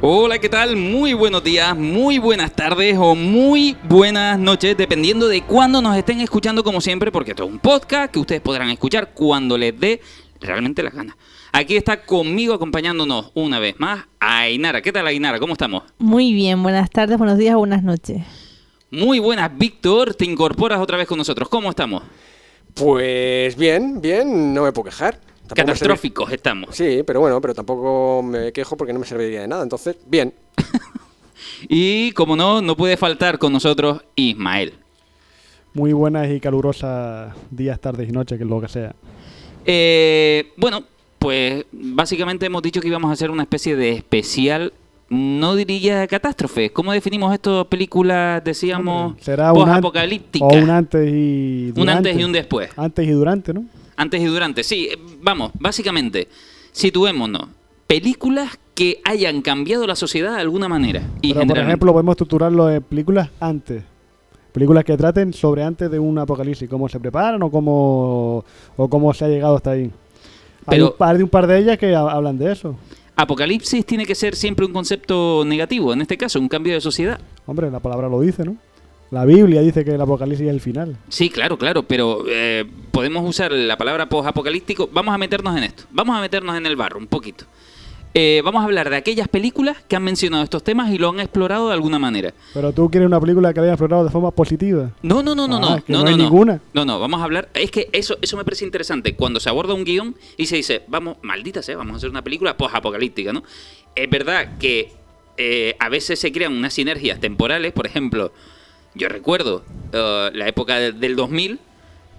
Hola, ¿qué tal? Muy buenos días, muy buenas tardes o muy buenas noches, dependiendo de cuándo nos estén escuchando como siempre, porque esto es un podcast que ustedes podrán escuchar cuando les dé realmente la gana. Aquí está conmigo acompañándonos una vez más Ainara. ¿Qué tal Ainara? ¿Cómo estamos? Muy bien, buenas tardes, buenos días, buenas noches. Muy buenas, Víctor. Te incorporas otra vez con nosotros. ¿Cómo estamos? Pues bien, bien, no me puedo quejar. Catastróficos estamos. Sí, pero bueno, pero tampoco me quejo porque no me serviría de nada. Entonces, bien. Y como no, no puede faltar con nosotros Ismael. Muy buenas y calurosas días, tardes y noches, que es lo que sea. Eh, bueno, pues básicamente hemos dicho que íbamos a hacer una especie de especial, no diría catástrofe. ¿Cómo definimos esto? Películas, decíamos, Será un, posapocalípticas. o un antes y durante. Un antes y un después. Antes y durante, ¿no? Antes y durante, sí. Vamos, básicamente, situémonos. Películas que hayan cambiado la sociedad de alguna manera. Y Pero, por ejemplo, podemos estructurarlo en películas antes. Películas que traten sobre antes de un apocalipsis, cómo se preparan o cómo, o cómo se ha llegado hasta ahí. Hay Pero- un par de un par de ellas que ha- hablan de eso. Apocalipsis tiene que ser siempre un concepto negativo, en este caso, un cambio de sociedad. Hombre, la palabra lo dice, ¿no? La Biblia dice que el apocalipsis es el final. Sí, claro, claro, pero eh, podemos usar la palabra post-apocalíptico. Vamos a meternos en esto, vamos a meternos en el barro un poquito. Eh, vamos a hablar de aquellas películas que han mencionado estos temas y lo han explorado de alguna manera. Pero tú quieres una película que la haya explorado de forma positiva. No, no, no, no, Ah, no, es que no, no no, hay no. ninguna. No, no, vamos a hablar. Es que eso, eso me parece interesante. Cuando se aborda un guion y se dice, vamos, maldita sea, vamos a hacer una película post-apocalíptica, ¿no? Es verdad que eh, a veces se crean unas sinergias temporales. Por ejemplo, yo recuerdo eh, la época de- del 2000.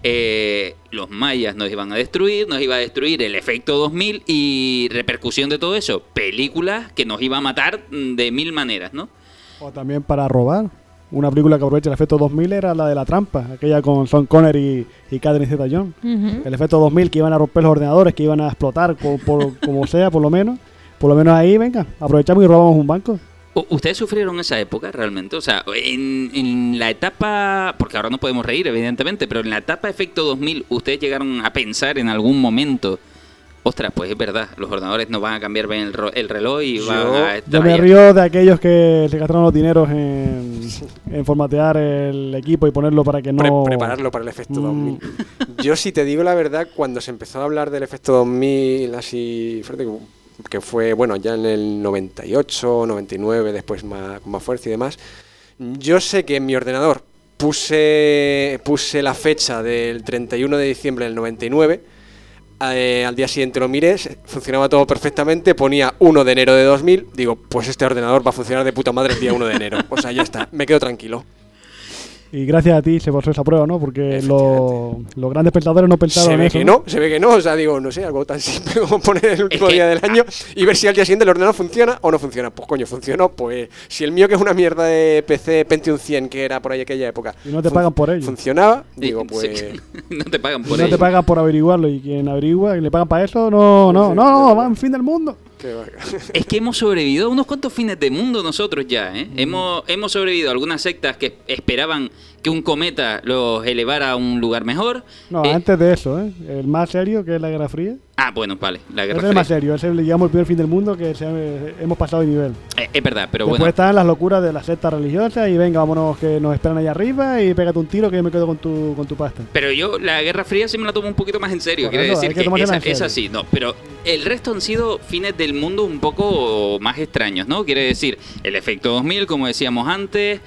eh, los mayas nos iban a destruir, nos iba a destruir el efecto 2000 y repercusión de todo eso, películas que nos iba a matar mm, de mil maneras, ¿no? O también para robar. Una película que aprovecha el efecto 2000 era la de La Trampa, aquella con Sean Connery y, y Catherine Zeta-Jones. El efecto 2000 que iban a romper los ordenadores, que iban a explotar, por, como sea, por lo menos. Por lo menos ahí, venga, aprovechamos y robamos un banco. ¿Ustedes sufrieron esa época realmente? O sea, en, en la etapa, porque ahora no podemos reír, evidentemente, pero en la etapa efecto 2000, ¿ustedes llegaron a pensar en algún momento, ostras, pues es verdad, los ordenadores no van a cambiar bien el, ro- el reloj y Yo- van a estar Yo me río de aquellos que se gastaron los dineros en, en formatear el equipo y ponerlo para que Pre- no... prepararlo para el efecto Mm. 2000. Yo, si te digo la verdad, cuando se empezó a hablar del efecto 2000, así fuerte, que- fue, bueno, ya en el 98, 99, después más, con más fuerza y demás, yo sé que en mi ordenador puse, puse la fecha del 31 de diciembre del 99. eh, al día siguiente lo miré, funcionaba todo perfectamente, ponía 1 de enero de 2000, digo, pues este ordenador va a funcionar de puta madre el día 1 de enero. O sea, ya está, me quedo tranquilo. Y gracias a ti se pasó esa prueba, ¿no? Porque Efectivamente. los, los grandes pensadores no pensaron Se en ve eso. que no, se ve que no, o sea, digo, no sé, algo tan simple como poner el último que- día del año y ver si al día siguiente el ordenador funciona o no funciona. Pues coño, funcionó, pues si el mío que es una mierda de PC Pentium 100 que era por ahí aquella época. Y no te pagan por ello. Funcionaba, digo, sí. pues... no te pagan Y por no ello. te pagan por averiguarlo y quien averigua y le pagan para eso, no, no, no, no, va en fin del mundo. Es que hemos sobrevivido a unos cuantos fines de mundo nosotros ya, Mm. ¿eh? Hemos, hemos sobrevivido a algunas sectas que esperaban que un cometa los elevara a un lugar mejor. No, Eh, antes de eso, ¿eh? El más serio, que es la Guerra Fría. Ah, bueno, vale, la guerra es el más Fría. serio, ese es, digamos, el primer fin del mundo que se ha- hemos pasado de nivel. Eh, es verdad, pero Después bueno. están las locuras de las sectas religiosas y venga, vámonos que nos esperan allá arriba y pégate un tiro que yo me quedo con tu, con tu pasta. Pero yo la Guerra Fría sí me la tomo un poquito más en serio. Eso, decir que que, esa- en es serio. así. No, pero el resto han sido fines del mundo un poco más extraños, ¿no? Quiere decir, el efecto 2000, como decíamos antes.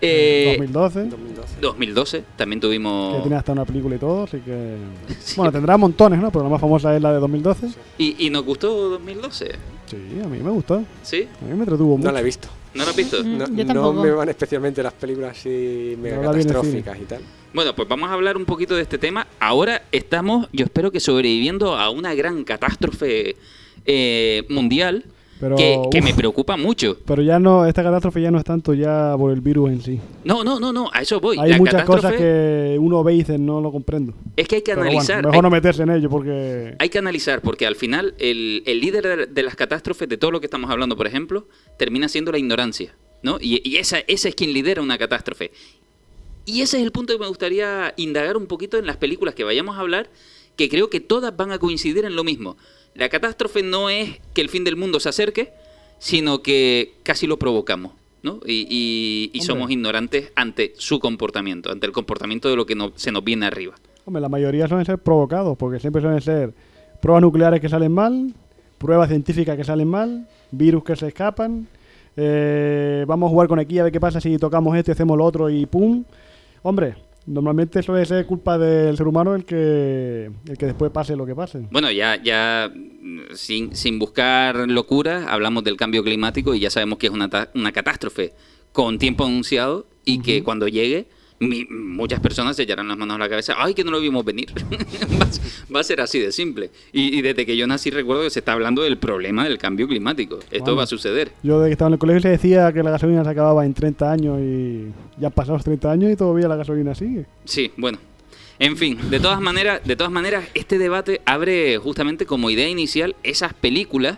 Eh, 2012, 2012. 2012 también que tuvimos... tiene hasta una película y todo, así que... Sí. Bueno, tendrá montones, ¿no? Pero la más famosa es la de 2012. ¿Y, y nos gustó 2012? Sí, a mí me gustó. ¿Sí? A mí me entretuvo mucho. No la he visto. ¿No lo has visto? Mm, No, yo no tampoco. me van especialmente las películas así mega No la catastróficas y tal. Bueno, pues vamos a hablar un poquito de este tema. Ahora estamos, yo espero que sobreviviendo a una gran catástrofe eh, mundial Pero, que, que uf, me preocupa mucho. pero ya no, esta catástrofe ya no es tanto ya por el virus en sí. No, no, no, no, a eso voy. Hay La muchas catástrofe cosas que uno ve y dice, no lo comprendo. es que hay que Pero bueno, analizar. mejor hay- no meterse en ello porque... Hay que analizar porque al final el, el líder de, de las catástrofes, de todo lo que estamos hablando, por ejemplo, termina siendo la ignorancia, ¿no? Y, y esa, esa es quien lidera una catástrofe. Y ese es el punto que me gustaría indagar un poquito en las películas que vayamos a hablar, que creo que todas van a coincidir en lo mismo. La catástrofe no es que el fin del mundo se acerque, sino que casi lo provocamos. ¿no? Y, y- y somos ignorantes ante su comportamiento, ante el comportamiento de lo que no- se nos viene arriba. Hombre, la mayoría suelen ser provocados, porque siempre suelen ser pruebas nucleares que salen mal, pruebas científicas que salen mal, virus que se escapan, eh, vamos a jugar con aquí a ver qué pasa si tocamos esto y hacemos lo otro y ¡pum! Hombre, normalmente suele ser culpa del ser humano el que, el que después pase lo que pase. Bueno, ya, ya sin, sin buscar locuras, hablamos del cambio climático y ya sabemos que es una, una catástrofe con tiempo anunciado y que cuando llegue mi- muchas personas se echarán las manos a la cabeza. ¡Ay, que no lo vimos venir! va, a ser- va a ser así de simple. Y, y desde que yo nací recuerdo que se está hablando del problema del cambio climático. Esto va a suceder. Yo desde que estaba en el colegio se decía que la gasolina se acababa en 30 años y ya han pasado los 30 años y todavía la gasolina sigue. Sí, bueno. En fin, de todas maneras, de todas maneras, este debate abre justamente como idea inicial esas películas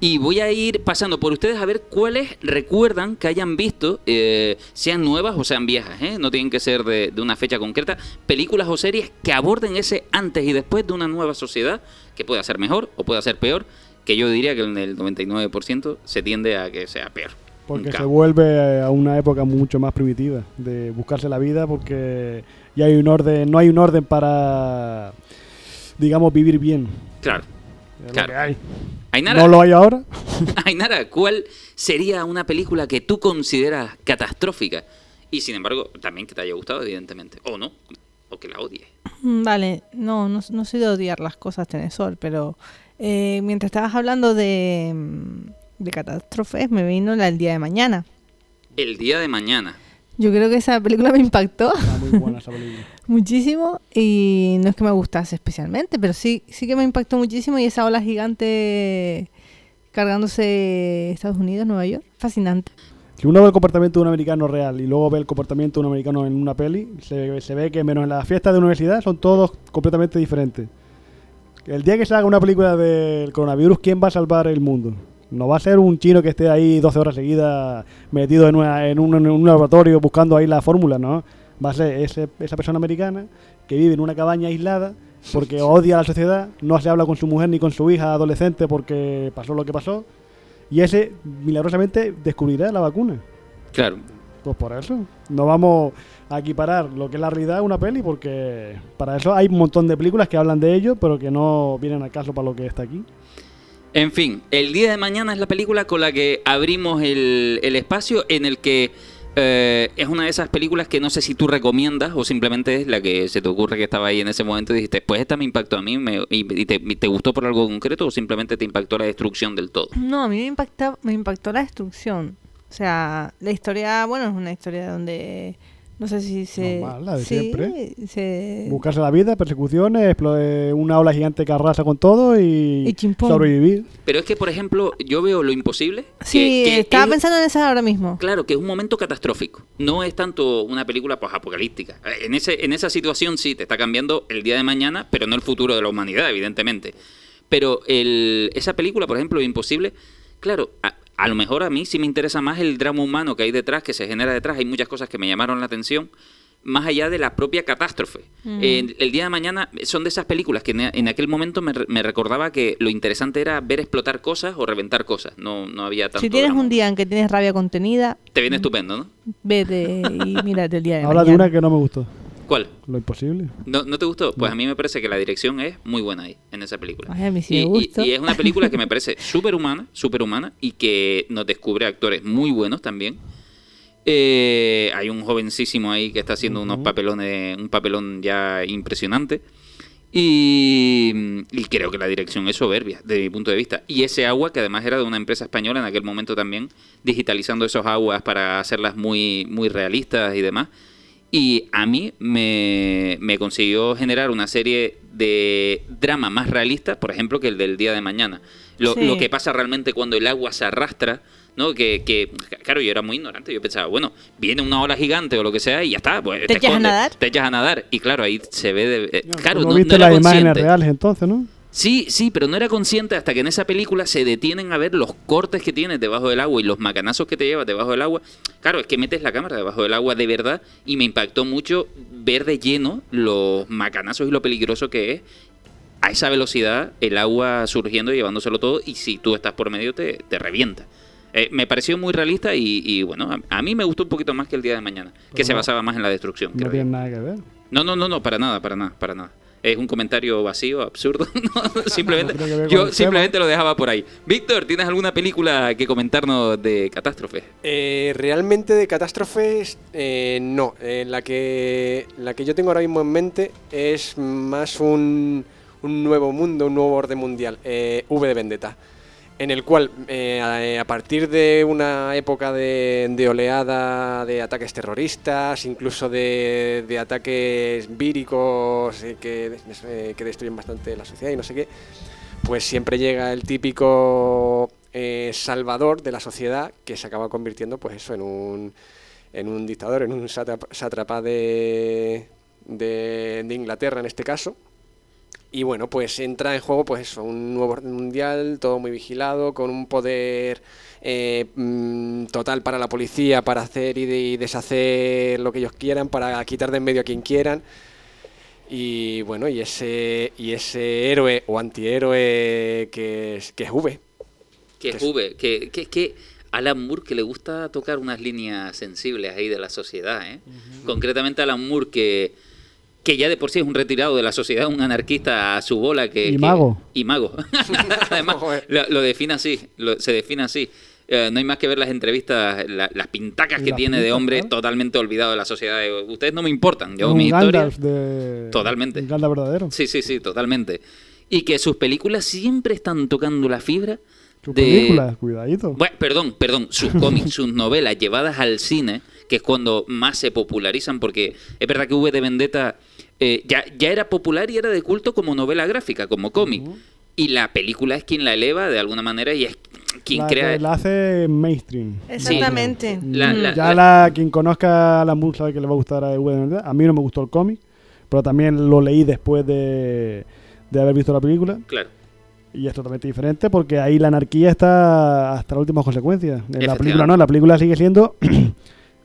y voy a ir pasando por ustedes a ver cuáles recuerdan que hayan visto, eh, sean nuevas o sean viejas, ¿eh? no tienen que ser de, de una fecha concreta, películas o series que aborden ese antes y después de una nueva sociedad que pueda ser mejor o pueda ser peor, que yo diría que en el 99% se tiende a que sea peor. Porque se vuelve a una época mucho más primitiva de buscarse la vida porque ya hay un orden, no hay un orden para digamos vivir bien. Claro. Es lo Claro. que hay. Ainara, No lo hay ahora. Ainara, ¿cuál sería una película que tú consideras catastrófica? Y sin embargo, también que te haya gustado, evidentemente. O no, o que la odies. Mm, Vale, no, no, no soy de odiar las cosas, Tenesol, pero eh, mientras estabas hablando de, mm, de catástrofes, me vino la del día de mañana. El día de mañana. Yo creo que esa película me impactó Está muy buena esa película. muchísimo y no es que me gustase especialmente, pero sí, sí que me impactó muchísimo y esa ola gigante cargándose Estados Unidos, Nueva York, fascinante. Si uno ve el comportamiento de un americano real y luego ve el comportamiento de un americano en una peli, se, se ve que menos en las fiestas de universidad son todos completamente diferentes. El día que se haga una película del coronavirus, ¿quién va a salvar el mundo? No va a ser un chino que esté ahí 12 horas seguidas metido en, una- en un, en un laboratorio buscando ahí la fórmula, ¿no? Va a ser ese- esa persona americana que vive en una cabaña aislada porque odia a la sociedad, no se habla con su mujer ni con su hija adolescente porque pasó lo que pasó, y ese milagrosamente descubrirá la vacuna. Claro. Pues por eso. No vamos a equiparar lo que es la realidad a una peli porque para eso hay un montón de películas que hablan de ello, pero que no vienen al caso para lo que está aquí. En fin, El día de mañana es la película con la que abrimos el, el espacio en el que eh, es una de esas películas que no sé si tú recomiendas o simplemente es la que se te ocurre que estaba ahí en ese momento y dijiste, pues esta me impactó a mí me- y, te gustó por algo concreto o simplemente te impactó la destrucción del todo. No, a mí me, impacta, me impactó la destrucción. O sea, la historia, bueno, es una historia donde no sé si se... Normal, la de sí, siempre. se- Buscarse la vida, persecuciones, eh, una ola gigante que arrasa con todo y, sobrevivir. Pero es que, por ejemplo, yo veo lo imposible. Sí, que estaba es- pensando en esa ahora mismo. Claro, que es un momento catastrófico. No es tanto una película pues, apocalíptica. En, ese, en esa situación sí, te está cambiando el día de mañana, pero no el futuro de la humanidad, evidentemente. Pero el, esa película, por ejemplo, Imposible, claro, a, a lo mejor a mí sí me interesa más el drama humano que hay detrás, que se genera detrás. Hay muchas cosas que me llamaron la atención, más allá de la propia catástrofe. Mm. El, el día de mañana son de esas películas que en, en aquel momento me, re- me recordaba que lo interesante era ver explotar cosas o reventar cosas. No, no había tanto Si tienes drama. un día en que tienes rabia contenida, Te viene estupendo, ¿no? vete y mírate el día de Habla de mañana. una que no me gustó. ¿Cuál? Lo imposible. ¿No, ¿No te gustó? Pues a mí me parece que la dirección es muy buena ahí, en esa película. Ay, a mí sí y, me gustó. y es una película que me parece súper humana, súper humana, y que nos descubre actores muy buenos también. Eh, hay un jovencísimo ahí que está haciendo unos papelones, un papelón ya impresionante. Y, y creo que la dirección es soberbia, desde mi punto de vista. Y ese agua, que además era de una empresa española en aquel momento también, digitalizando esos aguas para hacerlas muy, muy realistas y demás. Y a mí me, me consiguió generar una serie de drama más realista, por ejemplo, que el del día de mañana. Lo, Sí. lo que pasa realmente cuando el agua se arrastra, ¿no? Que, que, claro, yo era muy ignorante. Yo pensaba, bueno, viene una ola gigante o lo que sea y ya está. Pues, ¿Te echas a nadar? Te echas a nadar. Y claro, ahí se ve de... eh, claro, no, no, viste no era las imágenes reales entonces, ¿no? Sí, sí, pero no era consciente hasta que en esa película se detienen a ver los cortes que tienes debajo del agua y los macanazos que te llevas debajo del agua. Claro, es que metes la cámara debajo del agua de verdad y me impactó mucho ver de lleno los macanazos y lo peligroso que es a esa velocidad el agua surgiendo y llevándoselo todo y si tú estás por medio te, te revienta. Eh, me pareció muy realista y, y, bueno, a, a mí me gustó un poquito más que el día de mañana, que Pero se basaba más en la destrucción. No creo tiene yo. nada que ver. No, no, no, no, para nada, para nada, para nada. Es un comentario vacío, absurdo. no, simplemente, No yo simplemente lo dejaba por ahí. Víctor, ¿tienes alguna película que comentarnos de catástrofe? Eh, realmente de catástrofes, eh, no. Eh, la, que, la que yo tengo ahora mismo en mente es más un, un nuevo mundo, un nuevo orden mundial, eh, V de Vendetta, en el cual eh, a, a partir de una época de, de oleada de ataques terroristas, incluso de, de ataques víricos eh, que, eh, que destruyen bastante la sociedad y no sé qué, pues siempre llega el típico eh, salvador de la sociedad que se acaba convirtiendo pues eso en un en un dictador, en un sátrapa de, de Inglaterra en este caso. Y bueno, pues entra en juego pues eso, un nuevo orden mundial, todo muy vigilado, con un poder eh, mm, total para la policía para hacer y, de- y deshacer lo que ellos quieran, para quitar de en medio a quien quieran. Y bueno, y ese, y ese héroe o antihéroe que es, que es V. Que es Que es- V, que, que es que Alan Moore que le gusta tocar unas líneas sensibles ahí de la sociedad, ¿eh? Concretamente Alan Moore que, que ya de por sí es un retirado de la sociedad, un anarquista a su bola que... Y que- mago. Y mago. Además, lo, lo define así, lo- se define así. Eh, no hay más que ver las entrevistas, la- las pintacas que tiene de hombre totalmente olvidado de la sociedad. Eh, Ustedes no me importan, yo mi historia. De... Totalmente. Un Gandalf verdadero. Sí, sí, sí, totalmente. Y que sus películas siempre están tocando la fibra Sus de... películas, cuidadito. Bueno, perdón, perdón, sus cómics, sus novelas llevadas al cine, que es cuando más se popularizan, porque es verdad que V de Vendetta eh, ya, ya era popular y era de culto como novela gráfica, como cómic. Y la película es quien la eleva de alguna manera y es quien la, crea... la hace mainstream. Exactamente. La- la- Ya la, quien conozca a la Moore sabe que le va a gustar a V de Vendetta. A mí no me gustó el cómic, pero también lo leí después de, de haber visto la película. Claro, Y es totalmente diferente porque ahí la anarquía está hasta las últimas consecuencias. En la película no, la película sigue siendo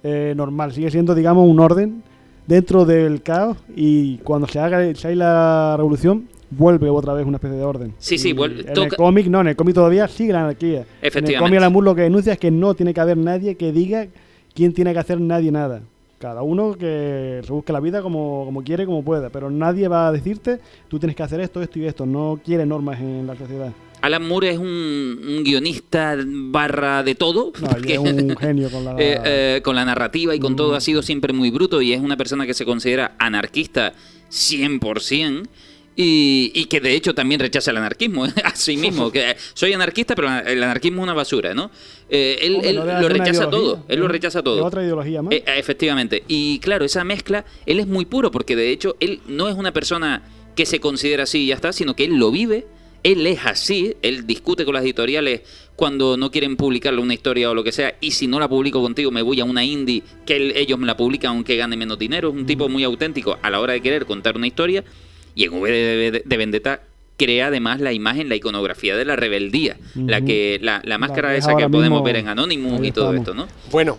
eh, normal, sigue siendo, digamos, un orden dentro del caos y cuando se haga se la revolución vuelve otra vez una especie de orden. Sí, sí, vuelve- En el cómic no, en el cómic todavía sigue la anarquía. En el Efectivamente. cómic Alan Moore lo que denuncia es que no tiene que haber nadie que diga quién tiene que hacer nadie nada. Cada uno que se busque la vida como, como quiere, como pueda, pero nadie va a decirte tú tienes que hacer esto, esto y esto. No quiere normas en la sociedad. Alan Moore es un, un guionista barra de todo. No, y porque- es un genio con la... Eh, eh, con la narrativa y con Mm. todo ha sido siempre muy bruto y es una persona que se considera anarquista 100% y, y que de hecho también rechaza el anarquismo a sí mismo. Que soy anarquista, pero el anarquismo es una basura, ¿no? Eh, él Hombre, él no deja lo rechaza todo, él lo rechaza todo. otra ideología más. Eh, efectivamente. Y claro, esa mezcla, él es muy puro porque de hecho él no es una persona que se considera así y ya está, sino que él lo vive, él es así, él discute con las editoriales cuando no quieren publicarle una historia o lo que sea, y si no la publico contigo me voy a una indie que él- ellos me la publican aunque gane menos dinero, es un tipo muy auténtico a la hora de querer contar una historia, y en V de, de- de Vendetta crea además la imagen, la iconografía de la rebeldía, la que la, la máscara esa que podemos ver en Anonymous y todo esto, ¿no? Bueno,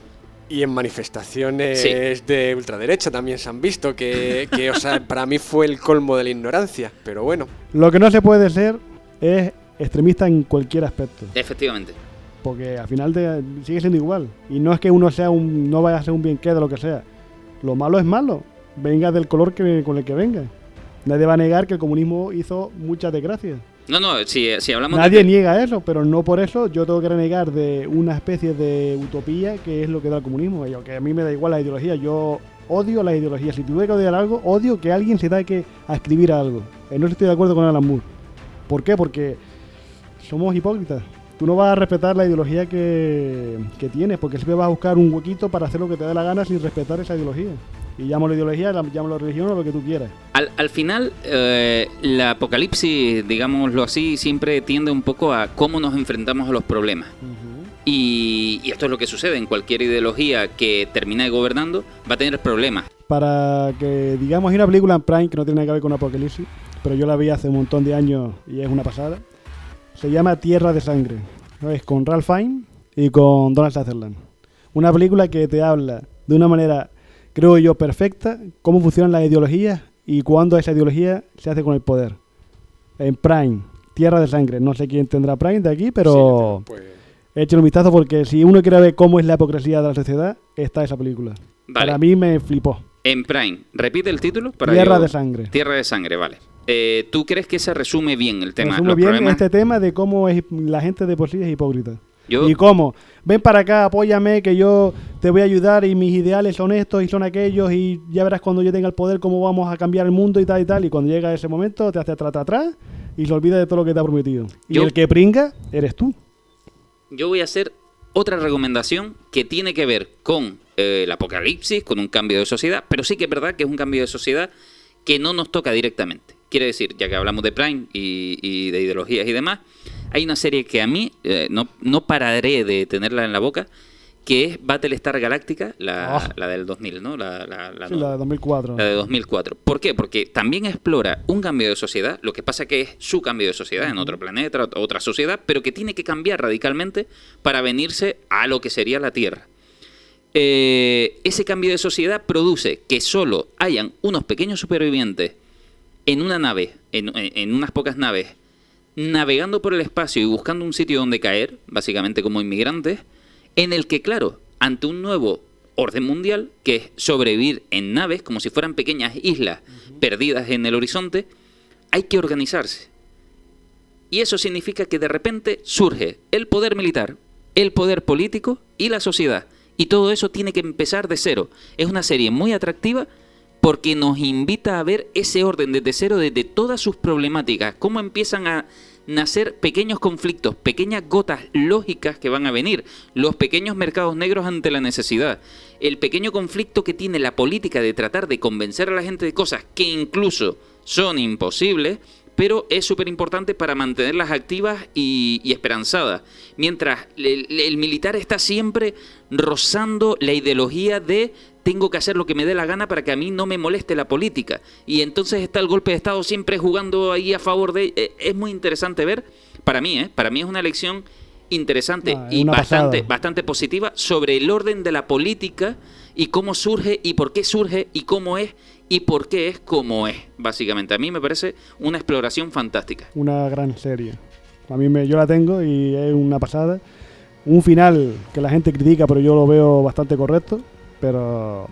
y en manifestaciones Sí. de ultraderecha también se han visto, que, que, o sea, para mí fue el colmo de la ignorancia, pero bueno. Lo que no se puede ser es extremista en cualquier aspecto. Efectivamente. Porque al final de- sigue siendo igual. Y no es que uno sea un, no vaya a ser un bien de lo que sea. Lo malo es malo. Venga del color que, con el que venga. Nadie va a negar que el comunismo hizo muchas desgracias. No, no, si, si hablamos Nadie de... niega eso, pero no por eso yo tengo que renegar de una especie de utopía que es lo que da el comunismo. Y aunque a mí me da igual la ideología, yo odio la ideología. Si tuviera que odiar algo, odio que alguien se que a escribir algo. No estoy de acuerdo con Alan Moore. ¿Por qué? Porque somos hipócritas. Tú no vas a respetar la ideología que, que tienes, porque siempre vas a buscar un huequito para hacer lo que te dé la gana sin respetar esa ideología. Y llámalo ideología, la- llámalo religión o lo que tú quieras. Al, al final, eh, la apocalipsis, digámoslo así, siempre tiende un poco a cómo nos enfrentamos a los problemas. Y, y esto es lo que sucede en cualquier ideología que termine gobernando, va a tener problemas. para que digamos hay una película en Prime que no tiene nada que ver con Apocalipsis, pero yo la vi hace un montón de años y es una pasada. Se llama Tierra de Sangre. ¿no? Es con Ralph Fiennes y con Donald Sutherland. Una película que te habla de una manera, creo yo, perfecta, cómo funcionan las ideologías y cuándo esa ideología se hace con el poder. En Prime, Tierra de Sangre. No sé quién tendrá Prime de aquí, pero Sí, pues, Échale un vistazo porque si uno quiere ver cómo es la hipocresía de la sociedad, está esa película. Vale. Para mí me flipó. En Prime, repite el título. Para Tierra yo- de sangre. Tierra de sangre, vale. Eh, ¿Tú crees que se resume bien el tema? Resume los bien problemas? este tema de cómo es la gente de por sí es hipócrita. Yo- Y cómo, ven para acá, apóyame, que yo te voy a ayudar y mis ideales son estos y son aquellos y ya verás cuando yo tenga el poder cómo vamos a cambiar el mundo y tal y tal. Y cuando llega ese momento te hace atrás, atrás y se olvida de todo lo que te ha prometido. Y el que pringa eres tú. Yo voy a hacer otra recomendación que tiene que ver con eh, el apocalipsis, con un cambio de sociedad, pero sí que es verdad que es un cambio de sociedad que no nos toca directamente. Quiere decir, ya que hablamos de Prime y, y de ideologías y demás, hay una serie que a mí eh, no, no pararé de tenerla en la boca, que es Battlestar Galactica, la, Ah. la del 2000, ¿no? La, la- la Sí, nueva. la de 2004. La de 2004. ¿Por qué? Porque también explora un cambio de sociedad, lo que pasa que es su cambio de sociedad en otro planeta, ot- otra sociedad, pero que tiene que cambiar radicalmente para venirse a lo que sería la Tierra. Eh, ese cambio de sociedad produce que solo hayan unos pequeños supervivientes en una nave, en, unas pocas naves, navegando por el espacio y buscando un sitio donde caer, básicamente como inmigrantes, en el que, claro, ante un nuevo orden mundial, que es sobrevivir en naves como si fueran pequeñas islas perdidas en el horizonte, hay que organizarse. Y eso significa que de repente surge el poder militar, el poder político y la sociedad. Y todo eso tiene que empezar de cero. Es una serie muy atractiva porque nos invita a ver ese orden desde cero, desde todas sus problemáticas, cómo empiezan a nacer pequeños conflictos, pequeñas gotas lógicas que van a venir, los pequeños mercados negros ante la necesidad, el pequeño conflicto que tiene la política de tratar de convencer a la gente de cosas que incluso son imposibles, pero es súper importante para mantenerlas activas y, esperanzadas. Mientras el militar está siempre rozando la ideología de tengo que hacer lo que me dé la gana para que a mí no me moleste la política. Y entonces está el golpe de Estado siempre jugando ahí a favor de... eh, Es muy interesante ver, para mí, ¿eh? para mí es una lección interesante Ah, y bastante, pasada. bastante positiva sobre el orden de la política y cómo surge y por qué surge y cómo es y por qué es como es, básicamente. A mí me parece una exploración fantástica. Una gran serie. A mí me, yo la tengo y es una pasada. Un final que la gente critica, pero yo lo veo bastante correcto. Pero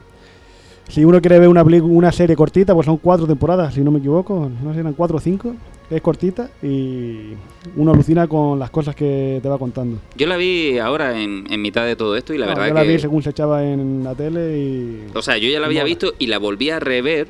si uno quiere ver una, una serie cortita, pues son cuatro temporadas, si no me equivoco. No sé si eran cuatro o cinco. Es cortita y uno alucina con las cosas que te va contando. Yo la vi ahora en, en mitad de todo esto y la No, verdad yo la que... vi según se echaba en la tele y... O sea, yo ya la había Mola. visto y la volví a rever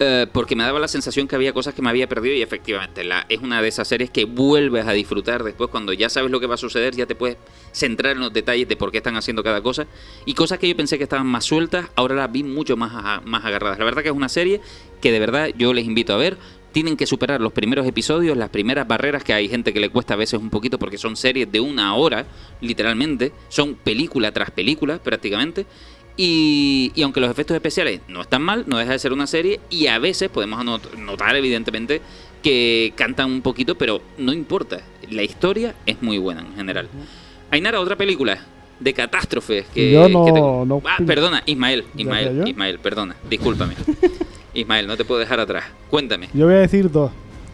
eh, porque me daba la sensación que había cosas que me había perdido y efectivamente la, es una de esas series que vuelves a disfrutar después cuando ya sabes lo que va a suceder, ya te puedes centrar en los detalles de por qué están haciendo cada cosa y cosas que yo pensé que estaban más sueltas, ahora las vi mucho más, a- más agarradas. La verdad que es una serie que de verdad yo les invito a ver. Tienen que superar los primeros episodios, las primeras barreras que hay gente que le cuesta a veces un poquito porque son series de una hora, literalmente. Son película tras película prácticamente. Y, y aunque los efectos especiales no están mal, no deja de ser una serie y a veces podemos notar evidentemente que cantan un poquito, pero no importa. La historia es muy buena en general. Ainara, otra película de catástrofes que, Yo no- que tengo. no- Ah, perdona, Ismael, ¿Ya Ismael? Ismael, perdona, discúlpame. Ismael, no te puedo dejar atrás. Cuéntame. Yo voy a decir dos.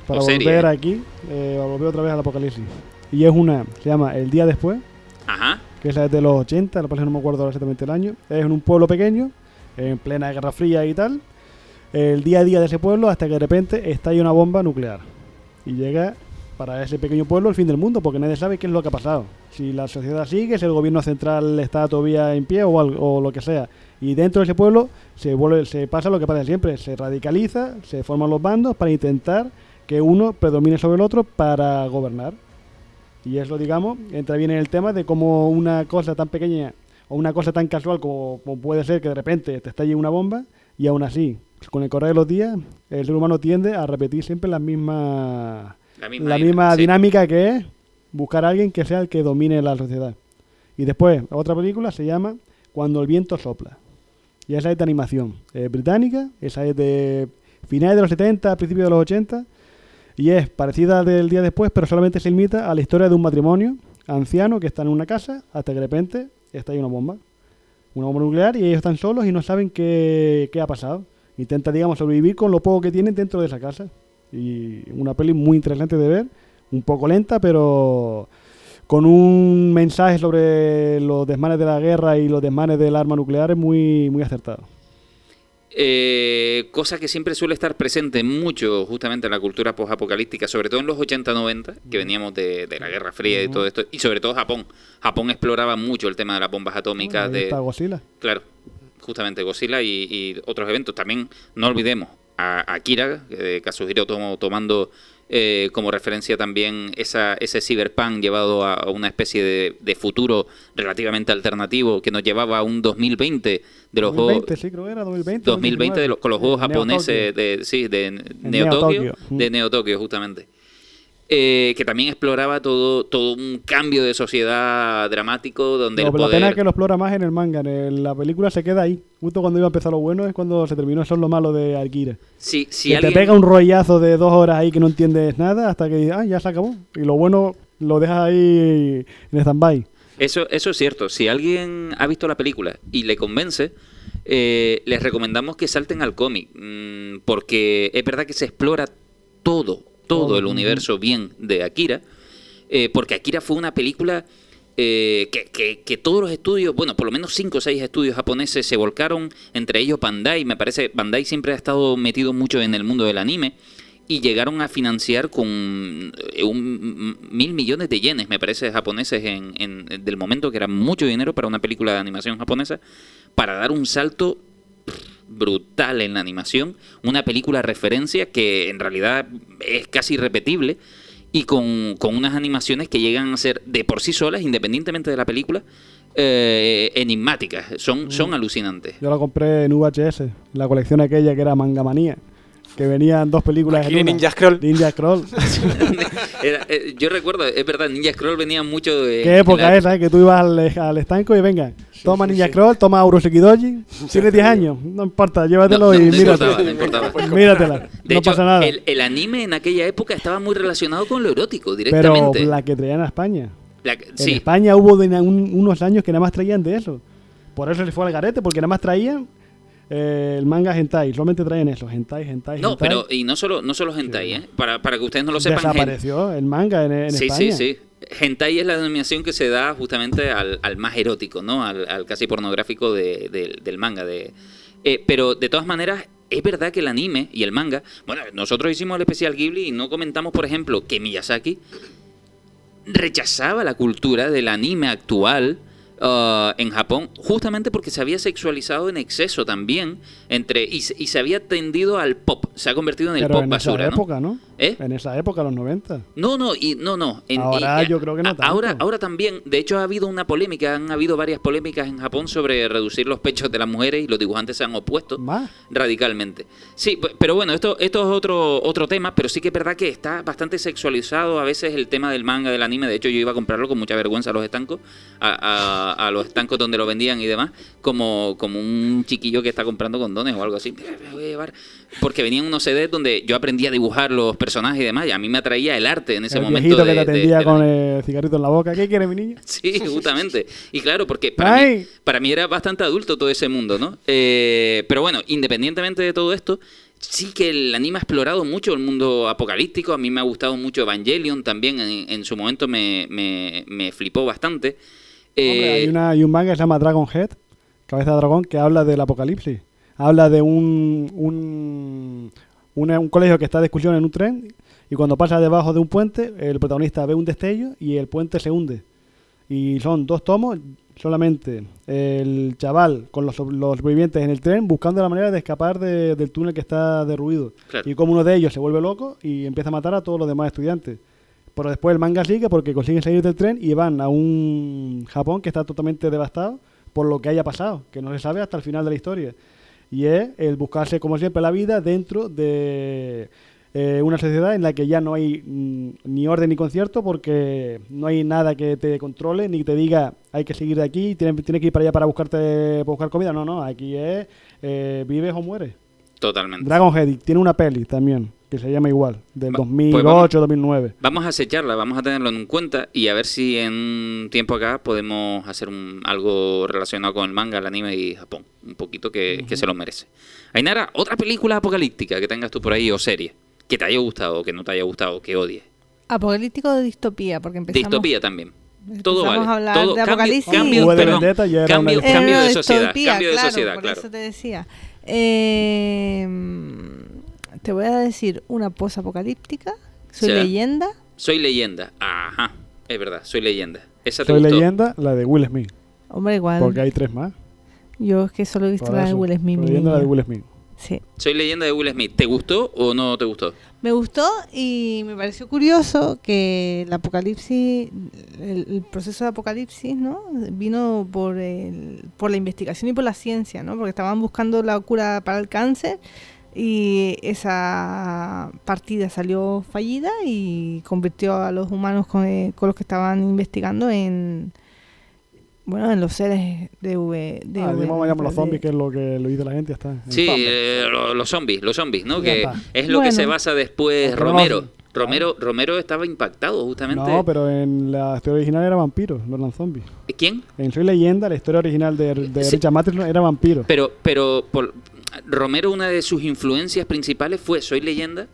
Para O volver aquí, eh, volver otra vez al apocalipsis. Y es una, se llama El Día Después, Ajá. Que es de los 80, lo que pasa es que no me acuerdo exactamente el año. Es en un pueblo pequeño, en plena Guerra Fría y tal. El día a día de ese pueblo hasta que de repente estalla una bomba nuclear. Y llega para ese pequeño pueblo el fin del mundo, porque nadie sabe qué es lo que ha pasado. Si la sociedad sigue, si el gobierno central está todavía en pie o, algo- o lo que sea. Y dentro de ese pueblo se, vuelve, se pasa lo que pasa siempre, se radicaliza, se forman los bandos para intentar que uno predomine sobre el otro para gobernar. Y eso, digamos, entra bien en el tema de cómo una cosa tan pequeña o una cosa tan casual como, como puede ser que de repente te estalle una bomba y aún así, con el correr de los días, el ser humano tiende a repetir siempre la misma, La misma, la dina- misma sí. dinámica que es buscar a alguien que sea el que domine la sociedad. Y después, otra película se llama Cuando el viento sopla. Y esa es de animación. Es británica, esa es de finales de los 70, principios de los 80. Y es parecida del día después, pero solamente se limita a la historia de un matrimonio anciano que está en una casa hasta que de repente está ahí una bomba. Una bomba nuclear y ellos están solos y no saben qué, qué ha pasado. Intenta, digamos, sobrevivir con lo poco que tienen dentro de esa casa. Y una peli muy interesante de ver, un poco lenta, pero con un mensaje sobre los desmanes de la guerra y los desmanes del arma nuclear muy, muy acertado. Eh, cosa que siempre suele estar presente mucho justamente en la cultura post-apocalíptica, sobre todo en los 80-90, que veníamos de, de la Guerra Fría y todo esto, y sobre todo Japón. Japón exploraba mucho el tema de las bombas atómicas. Ahí de, está Godzilla. Claro, justamente Godzilla y, y otros eventos. También no olvidemos a, a Akira, de Kazuhiro Tomo tomando eh, como referencia también esa, ese cyberpunk llevado a, a una especie de, de futuro relativamente alternativo que nos llevaba a un 2020 de los 2020, juegos. sí, creo era 2020. 2020 de los- con los juegos japoneses de, sí, de Neo Tokyo. de Neo Tokyo justamente. Eh, que también exploraba todo, todo un cambio de sociedad dramático donde No, el pero la pena es que lo explora más en el manga. En el- la película se queda ahí. Justo cuando iba a empezar lo bueno es cuando se terminó. Eso es lo malo de Akira. Si, si que alguien- te pega un rollazo de dos horas ahí que no entiendes nada hasta que ah, ya se acabó. Y lo bueno lo dejas ahí en stand-by. Eso, eso es cierto. Si alguien ha visto la película y le convence, eh, les recomendamos que salten al cómic. mm, porque es verdad que se explora todo, todo el universo bien de Akira. eh, porque Akira fue una película eh, que, que- que todos los estudios, bueno, por lo menos cinco o seis estudios japoneses se volcaron, entre ellos Bandai. Me parece, Bandai siempre ha estado metido mucho en el mundo del anime. Y llegaron a financiar con eh, un, mil millones de yenes, me parece, japoneses en, en- del momento, que era mucho dinero para una película de animación japonesa, para dar un salto pff, brutal en la animación, una película referencia que en realidad es casi irrepetible y con, con unas animaciones que llegan a ser de por sí solas, independientemente de la película, eh, enigmáticas, son, son alucinantes. Yo la compré en VHS, la colección aquella que era Manga Manía. Que venían dos películas Aquí en una. Ninja Scroll. Ninja Scroll. Era- eh, yo recuerdo, es verdad, Ninja Scroll venía mucho de... ¿Qué época la- es esa? eh? Que tú ibas al, al estanco y venga, toma sí, Ninja sí. Scroll, toma Urosekidoji. Tienes 10 años, no importa, llévatelo No, no, y no importaba, mírate. no importaba. Míratela, De no hecho, pasa nada. El, el anime en aquella época estaba muy relacionado con lo erótico, Pero directamente. la que traían a España. La- En sí, España hubo de na- un- unos años que nada más traían de eso. Por eso se fue al garete, porque nada más traían eh, el manga hentai. Solamente traían eso, hentai, hentai, no, hentai. pero y no solo, no solo hentai, ¿eh? Para, para que ustedes no lo sepan. Desapareció el manga en, en sí, España. sí, sí. Hentai es la denominación que se da justamente al, al más erótico, ¿no? Al, al casi pornográfico de- del- del manga. De, eh, pero de todas maneras, es verdad que el anime y el manga. Bueno, nosotros hicimos el especial Ghibli y no comentamos, por ejemplo, que Miyazaki rechazaba la cultura del anime actual ah, en Japón, justamente porque se había sexualizado en exceso también entre y, se- y se había tendido al pop, se ha convertido en el Pero pop en basura, esa época, ¿no? ¿Eh? En esa época, los 90. No, no, y no, no. en- Ahora y- yo creo que no tanto. Ahora, ahora también, de hecho ha habido una polémica, han habido varias polémicas en Japón sobre reducir los pechos de las mujeres y los dibujantes se han opuesto Más. radicalmente. Sí, pero bueno, esto, esto es otro, otro tema, pero sí que es verdad que está bastante sexualizado a veces el tema del manga, del anime. De hecho, yo iba a comprarlo con mucha vergüenza a los estancos, a, a- a los estancos donde lo vendían y demás, como, como un chiquillo que está comprando condones o algo así. Voy a llevar. Porque venían unos CDs donde yo aprendí a dibujar los personajes y demás, y a mí me atraía el arte en ese el momento. de- que te atendía de- con el cigarrito en la boca. ¿Qué quiere mi niño? Sí, justamente. Y claro, porque para mí, para mí era bastante adulto todo ese mundo, ¿no? Eh, pero bueno, independientemente de todo esto, sí que el anime ha explorado mucho el mundo apocalíptico. A mí me ha gustado mucho Evangelion también. En, en su momento me, me, me flipó bastante. Hombre, Eh, hay, una, hay un manga que se llama Dragon Head, Cabeza de Dragón, que habla del apocalipsis. Habla de un, un, una- un colegio que está de excursión en un tren y cuando pasa debajo de un puente, el protagonista ve un destello y el puente se hunde. Y son dos tomos, solamente el chaval con los, los sobrevivientes en el tren buscando la manera de escapar de- del túnel que está derruido. Claro. Y como uno de ellos se vuelve loco y empieza a matar a todos los demás estudiantes. Pero después el manga sigue porque consiguen salir del tren y van a un Japón que está totalmente devastado por lo que haya pasado, que no se sabe hasta el final de la historia. Y es el buscarse, como siempre, la vida dentro de eh, una sociedad en la que ya no hay mm, ni orden ni concierto porque no hay nada que te controle ni te diga hay que seguir de aquí, tienes, tienes que ir para allá para buscarte para buscar comida. No, no, aquí es eh, vives o mueres. totalmente. Dragon Head tiene una peli también que se llama igual, del Va- pues 2008, 2009. Vamos a acecharla, vamos a tenerlo en cuenta y a ver si en un tiempo acá podemos hacer un, algo relacionado con el manga, el anime y Japón. Un poquito que, que se lo merece. Ainara, otra película apocalíptica que tengas tú por ahí o serie que te haya gustado o que no te haya gustado o que odies. Apocalíptico de distopía, porque empezamos... Distopía también. Todo vale. a hablar todo, de cambio, Apocalipsis. cambio, de perdón, Vendetta ya era cambio, de sociedad, distopía, cambio de claro, sociedad, por claro. eso te decía. Eh, te voy a decir una posapocalíptica. Soy Sí. leyenda. Soy leyenda. Ajá, es verdad, soy leyenda. Esa te Soy gustó. leyenda, la de Will Smith. Hombre, igual. Porque hay tres más. Yo es que solo he visto Por la de. Will Smith. Soy leyenda, la de. Will Smith. Sí. Soy leyenda de Will Smith. ¿Te gustó o no te gustó? Me gustó y me pareció curioso que el apocalipsis, el, el proceso de apocalipsis, ¿no? Vino por, el- por la investigación y por la ciencia, ¿no? Porque estaban buscando la cura para el cáncer y esa partida salió fallida y convirtió a los humanos con, eh, con los que estaban investigando en, bueno, en los seres de V. De Ah, V- vamos a llamar los de- zombies, que es lo que lo dice la gente, está. Sí, eh, lo- los zombies, los zombies, ¿no? Que está. es lo que se basa después no Romero. Romero, Romero estaba impactado justamente. No, pero en la historia original era vampiros, no eran zombies. ¿Quién? En Soy Leyenda, la historia original de, de Sí. Richard Matheson era vampiro. Pero, pero por- Romero, una de sus influencias principales fue Soy leyenda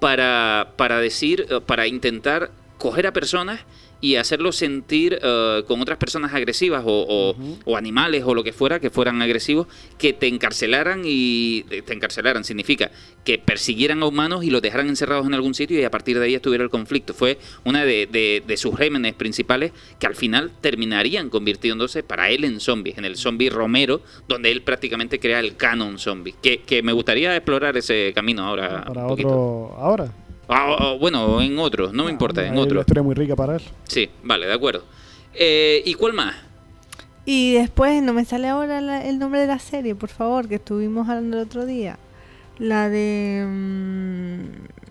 para, para decir, eh, para intentar coger a personas y hacerlos sentir eh, con otras personas agresivas o, o- o animales o lo que fuera, que fueran agresivos, que te encarcelaran y te encarcelaran significa que persiguieran a humanos y los dejaran encerrados en algún sitio y a partir de ahí estuviera el conflicto. Fue una de, de- de sus rémenes principales que al final terminarían convirtiéndose para él en zombies, en el zombie Romero, donde él prácticamente crea el canon zombie. Que, que me gustaría explorar ese camino ahora. para un poquito. otro. Ahora. Ah, ah, bueno, en otro, no me importa, en Hay otro. Una historia muy rica para eso. Sí, vale, de acuerdo. Eh, ¿Y cuál más? Y después, no me sale ahora la- el nombre de la serie, por favor, que estuvimos hablando el otro día. La de... mm,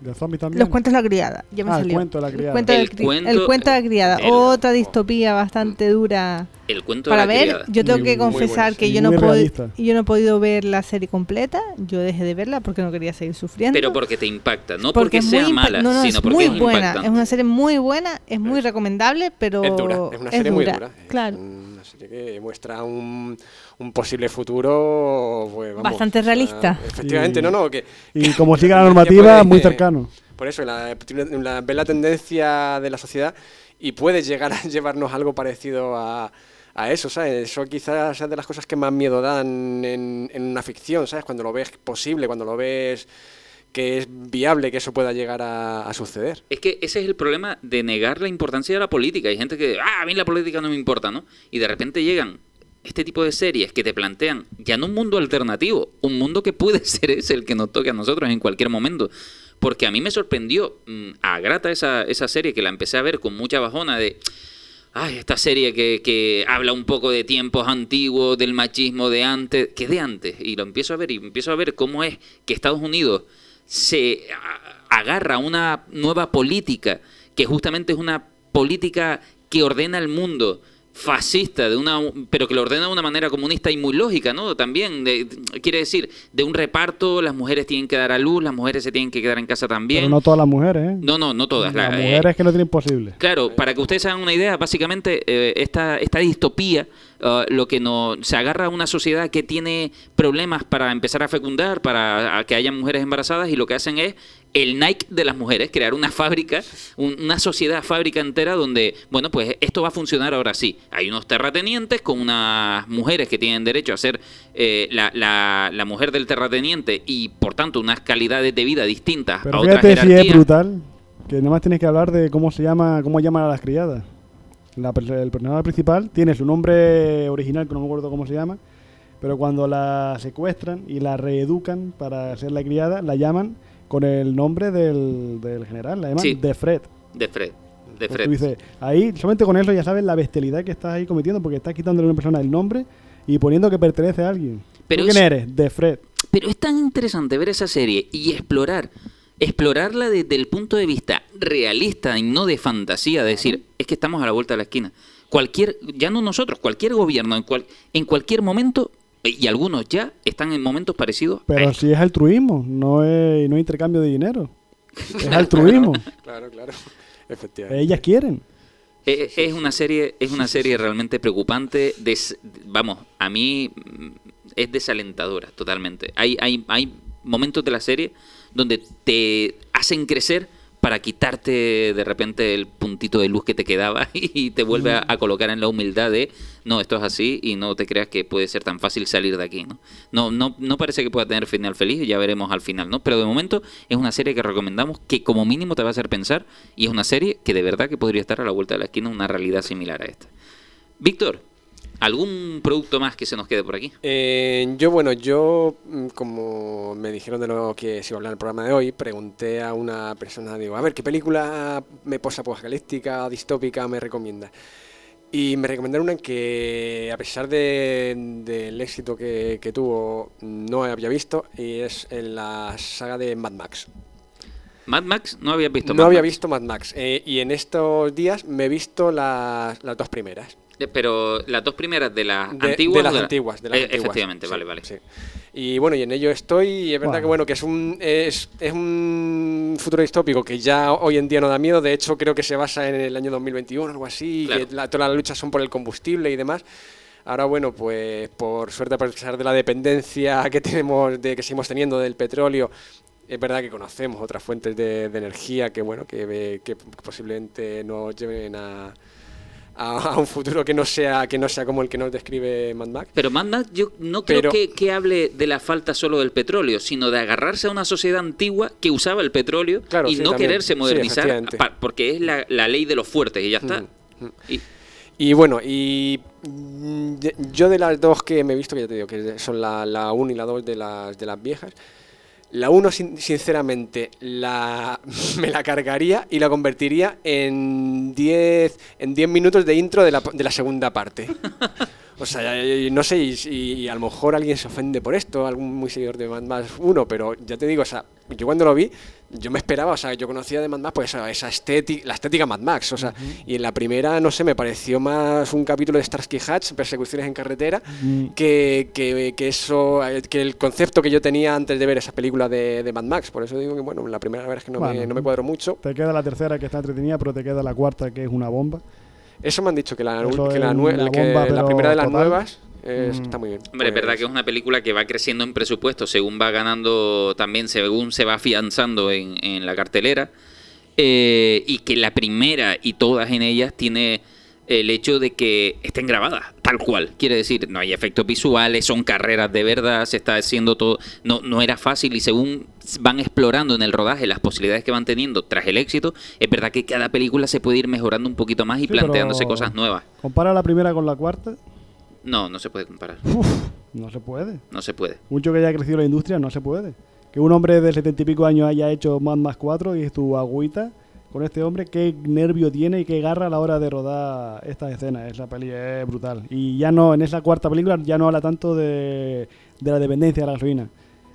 De zombies también. Los cuentos de la criada. Ya me Ah, el salió. cuento de la criada. cuento El cuento- el cuento de la criada. el- Otra distopía bastante dura. El cuento Para de la ver, criada. yo tengo Muy- que confesar que yo no, yo no he podido ver la serie completa. Yo dejé de verla porque no quería seguir sufriendo. Pero porque te impacta, no porque, sea mala, no, no, sino es porque muy es buena. impactante. Es una serie muy buena, es muy recomendable, pero Es dura, es una serie muy dura. Es Claro. Serie que muestra un, un posible futuro pues, vamos, Bastante o sea, realista. efectivamente, Y- no, no, que... Y como sigue la normativa, puede- muy cercano. Por eso, la, la, ves la tendencia de la sociedad y puede llegar a llevarnos algo parecido a, a eso, ¿sabes? Eso quizás sea de las cosas que más miedo dan en, en una ficción, ¿sabes? Cuando lo ves posible, cuando lo ves que es viable que eso pueda llegar a, suceder. Es que ese es el problema de negar la importancia de la política. Hay gente que, ah, a mí la política no me importa, ¿no? Y de repente llegan este tipo de series que te plantean ya no un mundo alternativo, un mundo que puede ser ese el que nos toque a nosotros en cualquier momento. Porque a mí me sorprendió mm, a grata esa, esa serie que la empecé a ver con mucha bajona de... Ay, esta serie que, que habla un poco de tiempos antiguos, del machismo de antes, que de antes. Y lo empiezo a ver y empiezo a ver cómo es que Estados Unidos se agarra una nueva política, que justamente es una política que ordena el mundo fascista de una pero que lo ordena de una manera comunista y muy lógica no también de- quiere decir de un reparto las mujeres tienen que dar a luz las mujeres se tienen que quedar en casa también Pero no todas las mujeres, ¿eh? no no no todas Las la- eh, mujeres que lo tienen posible. Claro, para que ustedes hagan una idea, básicamente eh, esta, esta distopía uh, lo que no se agarra a una sociedad que tiene problemas para empezar a fecundar, para a que haya mujeres embarazadas y lo que hacen es el Nike de las mujeres, crear una fábrica, un- una sociedad fábrica entera donde, bueno, pues esto va a funcionar ahora sí. Hay unos terratenientes con unas mujeres que tienen derecho a ser eh, la, la- la mujer del terrateniente y por tanto unas calidades de vida distintas a otras fíjate si es jerarquías. brutal, que nada más tienes que hablar de cómo se llama, cómo llaman a las criadas. La el personaje principal tiene su nombre original, que no me acuerdo cómo se llama, pero cuando la secuestran y la reeducan para ser la criada, la llaman con el nombre del, del general, Sí. de Fred. De Fred. De Fred. tú dices, ahí, solamente con eso ya sabes la bestialidad que estás ahí cometiendo, porque estás quitándole a una persona el nombre y poniendo que pertenece a alguien. Pero ¿Tú quién es- eres? De Fred. Pero es tan interesante ver esa serie y explorar, explorarla desde el punto de vista realista y no de fantasía, de decir, es que estamos a la vuelta de la esquina. Cualquier, ya no nosotros, cualquier gobierno, en, cual, en cualquier momento, y algunos ya están en momentos parecidos. Pero si es altruismo, no es, no es intercambio de dinero. Es altruismo. Claro, claro. Efectivamente. Ellas quieren. Eh, Es una serie, es una serie realmente preocupante. des- vamos, a mí mm, es desalentadora totalmente. Hay, hay, hay momentos de la serie donde te hacen crecer para quitarte de repente el puntito de luz que te quedaba y te vuelve a, a colocar en la humildad de no, esto es así y no te creas que puede ser tan fácil salir de aquí, ¿no? No, no, no parece que pueda tener final feliz, ya veremos al final, ¿no? Pero de momento es una serie que recomendamos que como mínimo te va a hacer pensar y es una serie que de verdad que podría estar a la vuelta de la esquina una realidad similar a esta. Víctor, ¿algún producto más que se nos quede por aquí? Eh, yo, bueno, yo, mm, como me dijeron de lo que se iba a hablar en el programa de hoy, pregunté a una persona, digo, a ver, ¿qué película me posapocalíptica, distópica me recomienda? Y me recomendaron una que, a pesar de- del éxito que, que tuvo, no había visto, y es en la saga de Mad Max. Mad Max, no habías visto No Mad había Max? visto Mad Max, eh, y en estos días me he visto las, las dos primeras. Pero las dos primeras de las De, antiguas. de las la- antiguas, de las Eh, antiguas. Efectivamente, Sí, vale, vale. sí. Y bueno, y en ello estoy, y es verdad que bueno, que es un es, es un futuro distópico que ya hoy en día no da miedo, de hecho creo que se basa en el año 2021 o algo así, Claro. que la- todas las luchas son por el combustible y demás. Ahora bueno, pues por suerte a pesar de la dependencia que tenemos de que seguimos teniendo del petróleo, es verdad que conocemos otras fuentes de, de energía que bueno, que, que posiblemente nos lleven a, a, a un futuro que no sea que no sea como el que nos describe Mad Max. Pero Mad Max yo no creo Pero- que, que hable de la falta solo del petróleo, sino de agarrarse a una sociedad antigua que usaba el petróleo Claro, y sí, no también. quererse modernizar, pa- porque es la, la ley de los fuertes y ya está. Ujú, ujú. Y- Y bueno, y mm, yo de las dos que me he visto, que ya te digo, que son la, la 1 y la 2 de las, de las viejas, la 1 sinceramente la, me la cargaría y la convertiría en 10 en 10 minutos de intro de la, de la segunda parte. O sea, y- no sé, y, y a lo mejor alguien se ofende por esto, algún muy seguidor de Mad Max 1, pero ya te digo, o sea, yo cuando lo vi, yo me esperaba, o sea, yo conocía de Mad Max, pues esa, esa estética, la estética Mad Max, o sea, y en la primera, no sé, me pareció más un capítulo de Starsky Hatch, persecuciones en carretera, que, que, que eso, que el concepto que yo tenía antes de ver esa película de, de Mad Max, por eso digo que, bueno, la primera la verdad es que no, me, no me cuadró mucho. Te queda la tercera que está entretenida, pero te queda la cuarta que es una bomba. Eso me han dicho, que la, que que bomba, primera de las total. nuevas Mm. está muy bien. Hombre, es verdad Pues- que es una película que va creciendo en presupuesto según va ganando, también según se va afianzando en, en la cartelera. eh, y que la primera y todas en ellas tiene el hecho de que estén grabadas, tal cual. Quiere decir, no hay efectos visuales, son carreras de verdad, se está haciendo todo. No, no era fácil y según van explorando en el rodaje las posibilidades que van teniendo tras el éxito, es verdad que cada película se puede ir mejorando un poquito más y Sí, planteándose cosas nuevas. Compara la primera con la cuarta. No, no se puede comparar. Uf, no se puede. No se puede. Mucho que haya crecido la industria, no se puede. Que un hombre de setenta y pico años haya hecho Mad Max 4 y es tu agüita con este hombre, qué nervio tiene y qué garra a la hora de rodar esta escena. Esa peli es brutal. Y ya no, en esa cuarta película ya no habla tanto de, de la dependencia de la gasolina.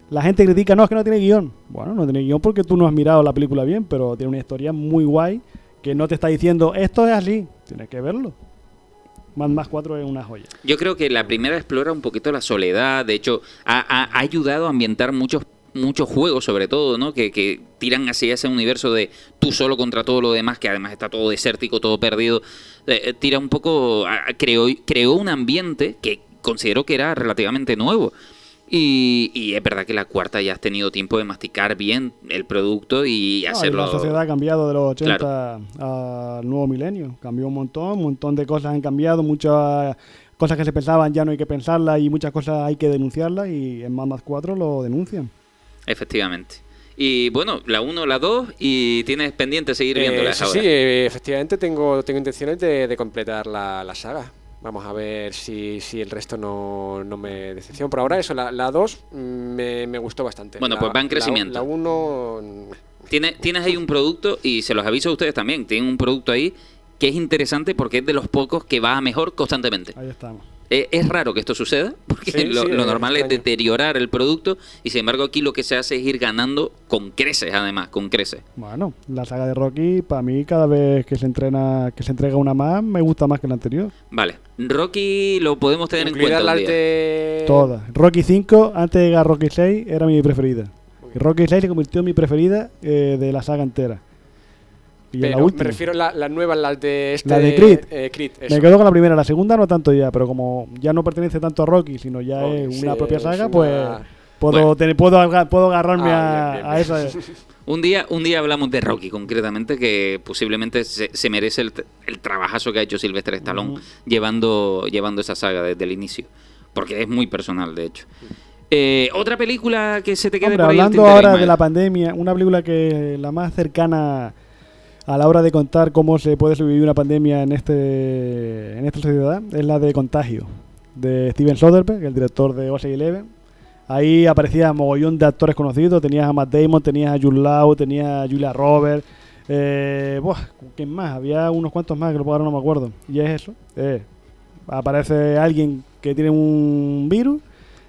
La gente critica, no, es que no tiene guion. Bueno, no tiene guion porque tú no has mirado la película bien, pero tiene una historia muy guay que no te está diciendo, esto es así. Tienes que verlo. Mad Max 4 es una joya. Yo creo que la primera explora un poquito la soledad, de hecho, ha- ha ayudado a ambientar muchos muchos juegos sobre todo, ¿no? Que, que tiran hacia ese universo de tú solo contra todo lo demás, que además está todo desértico, todo perdido. Eh, eh, tira un poco, creó, creó un ambiente que considero que era relativamente nuevo. Y, y es verdad que la cuarta ya has tenido tiempo de masticar bien el producto y hacerlo... la sociedad ha cambiado de los 80 al nuevo milenio. Cambió un montón, un montón de cosas han cambiado, muchas cosas que se pensaban ya no hay que pensarlas y muchas cosas hay que denunciarlas y en Mad Max 4 lo denuncian. Efectivamente. Y bueno, la 1, la 2 y tienes pendiente seguir Eh, viéndolas sí, ahora. sí, eh, efectivamente tengo, tengo intenciones de, de completar la, la saga. Vamos a ver si, si el resto no, no me decepciona. Por ahora eso, la 2 me, me gustó bastante. Bueno, La- pues va en crecimiento. La 1... Tiene- tienes ahí un producto, y se los aviso a ustedes también, tienen un producto ahí que es interesante porque es de los pocos que va a mejor constantemente. Ahí estamos. Eh, es raro que esto suceda, porque Sí, lo, sí, lo es normal es deteriorar el producto, y sin embargo aquí lo que se hace es ir ganando con creces, además, con creces. Bueno, la saga de Rocky, para mí, cada vez que se entrena, que se entrega una más, me gusta más que la anterior. Vale, Rocky lo podemos tener en cuenta la un día. de... Todas. Rocky 5, antes de llegar a Rocky 6, era mi preferida. Rocky 6 se convirtió en mi preferida eh, de la saga entera. Pero la me refiero a la- las nuevas, las de este... La de Creed. eh, Creed, Me quedo con la primera, la segunda no tanto ya, pero como ya no pertenece tanto a Rocky, sino ya es sí, una propia saga, una- pues puedo, Bueno. tener, puedo, puedo agarrarme Ah, a, bien, bien, a bien. esa. Un día, un día hablamos de Rocky, concretamente, que posiblemente se, se merece el, el trabajazo que ha hecho Sylvester Stallone llevando, llevando esa saga desde el inicio. Porque es muy personal, de hecho. Eh, otra película que se te quede Hombre, por ahí hablando ahora de la pandemia, una película que la más cercana a la hora de contar cómo se puede sobrevivir una pandemia en este en esta sociedad es la de Contagio, de Steven Soderbergh, el director de Ocean Eleven. Ahí aparecía mogollón de actores conocidos, tenías a Matt Damon, tenías a Jude Law, tenías a Julia Roberts, eh, buah, ¿quién más? Había unos cuantos más que ahora no me acuerdo. Y es eso, eh, aparece alguien que tiene un virus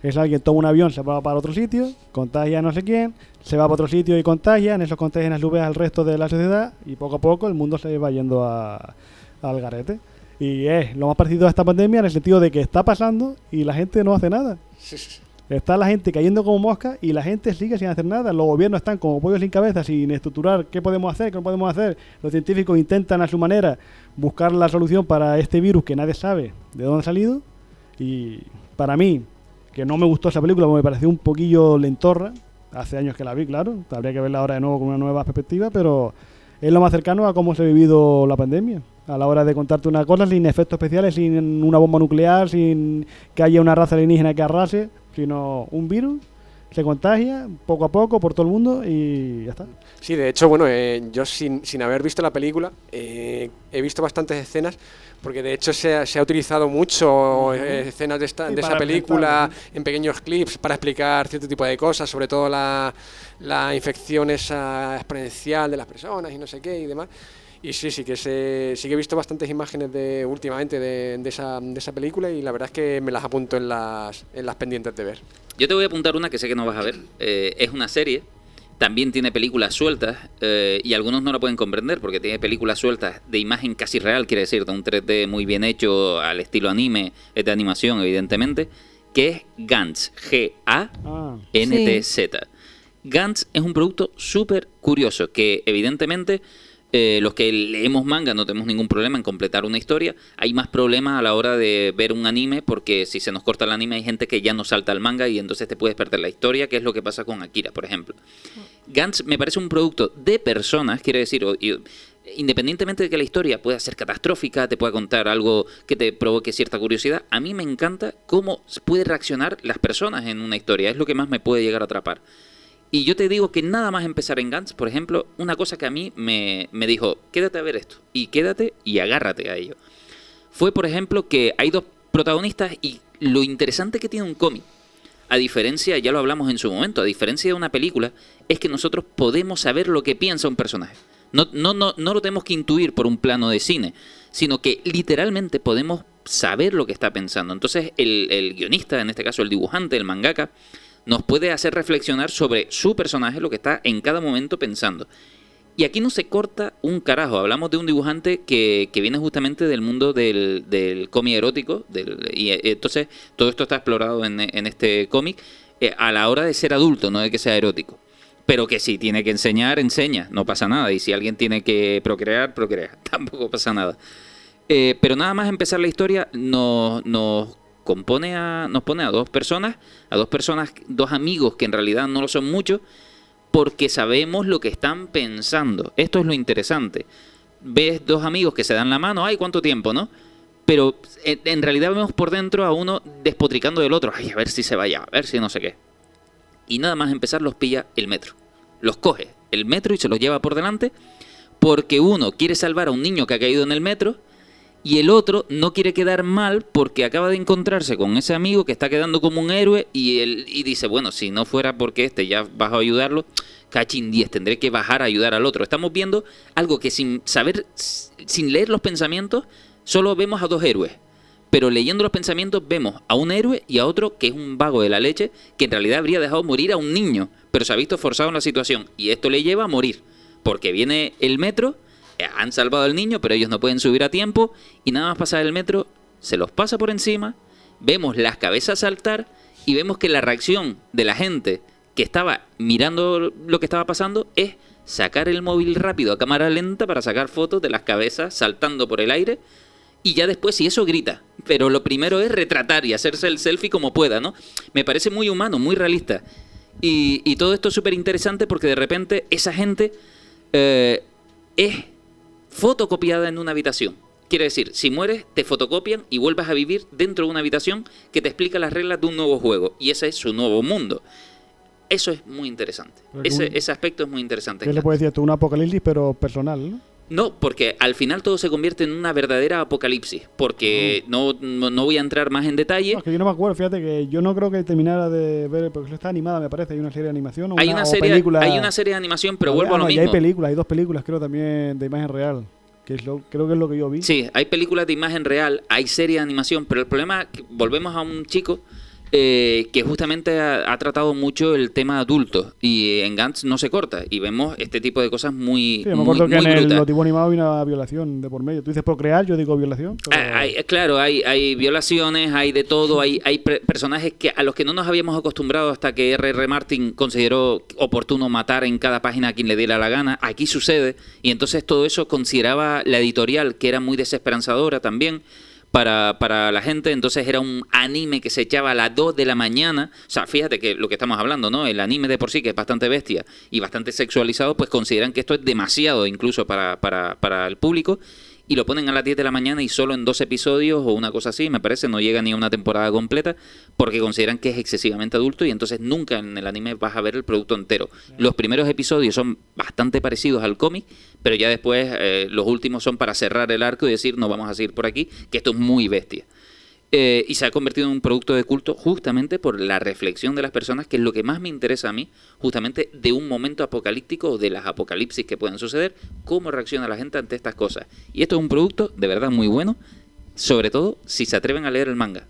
es alguien toma un avión, se va para otro sitio, contagia a no sé quién, se va para otro sitio y contagia, en esos contagian a su vez al resto de la sociedad y poco a poco el mundo se va yendo a- al garete. Y es lo más parecido a esta pandemia en el sentido de que está pasando y la gente no hace nada. Está la gente cayendo como mosca y la gente sigue sin hacer nada. Los gobiernos están como pollos sin cabeza, sin estructurar qué podemos hacer, qué no podemos hacer. Los científicos intentan a su manera buscar la solución para este virus que nadie sabe de dónde ha salido. Y para mí, que no me gustó esa película porque me pareció un poquillo lentorra. Hace años que la vi, claro. Habría que verla ahora de nuevo con una nueva perspectiva, pero es lo más cercano a cómo se ha vivido la pandemia. A la hora de contarte una cosa sin efectos especiales, sin una bomba nuclear, sin que haya una raza alienígena que arrase, sino un virus, se contagia poco a poco por todo el mundo y ya está. Sí, de hecho, bueno, eh, yo sin, sin haber visto la película, eh, he visto bastantes escenas, porque de hecho se ha, se ha utilizado mucho eh, escenas de, esta, Sí, de esa película en pequeños clips para explicar cierto tipo de cosas, sobre todo la, la infección esa exponencial de las personas y no sé qué y demás. Y sí, sí que se, sí que he visto bastantes imágenes de últimamente de, de esa, de esa película y la verdad es que me las apunto en las, en las pendientes de ver. Yo te voy a apuntar una que sé que no vas a ver. Eh, es una serie. También tiene películas sueltas eh, y algunos no la pueden comprender porque tiene películas sueltas de imagen casi real, quiere decir, de un 3D muy bien hecho al estilo anime, es de animación evidentemente, que es Gantz, G-A-N-T-Z. Ah, Gantz es un producto súper curioso que evidentemente eh, los que leemos manga no tenemos ningún problema en completar una historia. Hay más problemas a la hora de ver un anime porque si se nos corta el anime hay gente que ya no salta al manga y entonces te puedes perder la historia, que es lo que pasa con Akira, por ejemplo. Gantz me parece un producto de personas, quiere decir, independientemente de que la historia pueda ser catastrófica, te pueda contar algo que te provoque cierta curiosidad, a mí me encanta cómo puede reaccionar las personas en una historia, es lo que más me puede llegar a atrapar. Y yo te digo que nada más empezar en Gantz, por ejemplo, una cosa que a mí me, me dijo, quédate a ver esto, y quédate y agárrate a ello. Fue, por ejemplo, que hay dos protagonistas y lo interesante que tiene un cómic, a diferencia, ya lo hablamos en su momento, a diferencia de una película, es que nosotros podemos saber lo que piensa un personaje. No, no, no, no lo tenemos que intuir por un plano de cine, sino que literalmente podemos saber lo que está pensando. Entonces el, el guionista, en este caso el dibujante, el mangaka, nos puede hacer reflexionar sobre su personaje, lo que está en cada momento pensando. Y aquí no se corta un carajo. Hablamos de un dibujante que, que viene justamente del mundo del, del cómic erótico. y eh, entonces todo esto está explorado en, en este cómic eh, a la hora de ser adulto, no de que sea erótico. Pero que si tiene que enseñar, enseña, no pasa nada. Y si alguien tiene que procrear, procrea, tampoco pasa nada. Eh, pero nada más empezar la historia nos, nos compone a, nos pone a dos personas, a dos personas, dos amigos que en realidad no lo son mucho, porque sabemos lo que están pensando. Esto es lo interesante. Ves dos amigos que se dan la mano, ay, cuánto tiempo, ¿no? Pero en, en realidad vemos por dentro a uno despotricando del otro, ay, a ver si se vaya, a ver si no sé qué. Y nada más empezar los pilla el metro. Los coge el metro y se los lleva por delante porque uno quiere salvar a un niño que ha caído en el metro y el otro no quiere quedar mal porque acaba de encontrarse con ese amigo que está quedando como un héroe y él y dice, bueno, si no fuera porque este ya vas a ayudarlo, cachín 10, tendré que bajar a ayudar al otro. Estamos viendo algo que sin saber, sin leer los pensamientos, solo vemos a dos héroes. Pero leyendo los pensamientos vemos a un héroe y a otro que es un vago de la leche que en realidad habría dejado morir a un niño, pero se ha visto forzado en la situación y esto le lleva a morir porque viene el metro, han salvado al niño, pero ellos no pueden subir a tiempo y nada más pasar el metro, se los pasa por encima, vemos las cabezas saltar y vemos que la reacción de la gente que estaba mirando lo que estaba pasando es sacar el móvil rápido a cámara lenta para sacar fotos de las cabezas saltando por el aire y ya después si eso grita. Pero lo primero es retratar y hacerse el selfie como pueda, ¿no? Me parece muy humano, muy realista. Y, todo esto es súper interesante porque de repente esa gente eh, es fotocopiada en una habitación. Quiere decir, si mueres, te fotocopian y vuelves a vivir dentro de una habitación que te explica las reglas de un nuevo juego. Y ese es su nuevo mundo. Eso es muy interesante. Ese, ¿cómo- ese aspecto es muy interesante. ¿Qué le puedes decir tú? Un apocalipsis, pero personal, ¿no? No, porque al final todo se convierte en una verdadera apocalipsis. Porque no, no, no voy a entrar más en detalle. No, es que yo no me acuerdo, fíjate que yo no creo que terminara de ver, porque eso está animada, me parece, hay una serie de animación o hay, una, una o serie, película. hay una serie de animación, pero Ah, vuelvo a lo no, y mismo. hay películas, hay dos películas, creo también, de imagen real, que es lo, creo que es lo que yo vi. Sí, hay películas de imagen real, hay serie de animación, pero el problema, es que volvemos a un chico eh, que justamente ha, ha tratado mucho el tema adulto y en Gantz no se corta y vemos este tipo de cosas muy, Sí, me muy, acuerdo que muy en el brutas. los dibujos animados hay una violación de por medio. Tú dices procrear, yo digo violación. pero- Ah, hay- claro, hay, hay violaciones, hay de todo, hay, hay personajes que a los que no nos habíamos acostumbrado hasta que R.R. Martin consideró oportuno matar en cada página a quien le diera la gana. Aquí sucede, y entonces todo eso consideraba la editorial, que era muy desesperanzadora también para, para la gente. Entonces era un anime que se echaba a las 2 de la mañana. O sea, fíjate que lo que estamos hablando, ¿no? El anime de por sí, que es bastante bestia y bastante sexualizado, pues consideran que esto es demasiado incluso para, para, para el público y lo ponen a las 10 de la mañana y solo en dos episodios o una cosa así, me parece, no llega ni a una temporada completa porque consideran que es excesivamente adulto y entonces nunca en el anime vas a ver el producto entero. Los primeros episodios son bastante parecidos al cómic, pero ya después eh, los últimos son para cerrar el arco y decir no vamos a seguir por aquí, que esto es muy bestia. Eh, y se ha convertido en un producto de culto justamente por la reflexión de las personas, que es lo que más me interesa a mí, justamente de un momento apocalíptico o de las apocalipsis que pueden suceder, cómo reacciona la gente ante estas cosas. Y esto es un producto de verdad muy bueno, sobre todo si se atreven a leer el manga,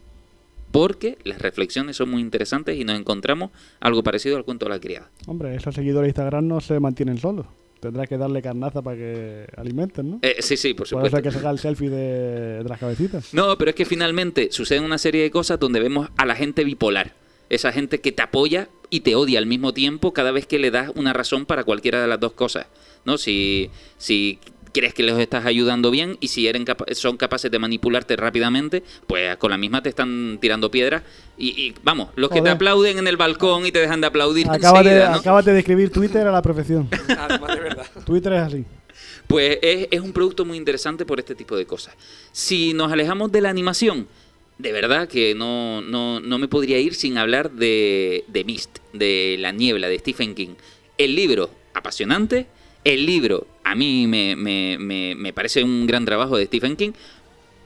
porque las reflexiones son muy interesantes y nos encontramos algo parecido al cuento de la criada. Hombre, esos seguidores de Instagram no se mantienen solos. Tendrás que darle carnaza para que alimenten, ¿no? Eh, sí, sí, por Por eso supuesto. hay que sacar el selfie de, de las cabecitas. No, pero es que finalmente suceden una serie de cosas donde vemos a la gente bipolar. Esa gente que te apoya y te odia al mismo tiempo cada vez que le das una razón para cualquiera de las dos cosas. ¿No? Si, si crees que les estás ayudando bien y si capa- son capaces de manipularte rápidamente, pues con la misma te están tirando piedras. Y, y, vamos, los que te aplauden en el balcón y te dejan de aplaudir Acabas de, enseguida, ¿no? acabas de describir Twitter a la perfección. Además, de verdad. Twitter es así. Pues es, es un producto muy interesante por este tipo de cosas. Si nos alejamos de la animación, de verdad que no, no, no me podría ir sin hablar de, de Mist, de La Niebla, de Stephen King. El libro, apasionante. El libro, a mí me, me- me- me parece un gran trabajo de Stephen King.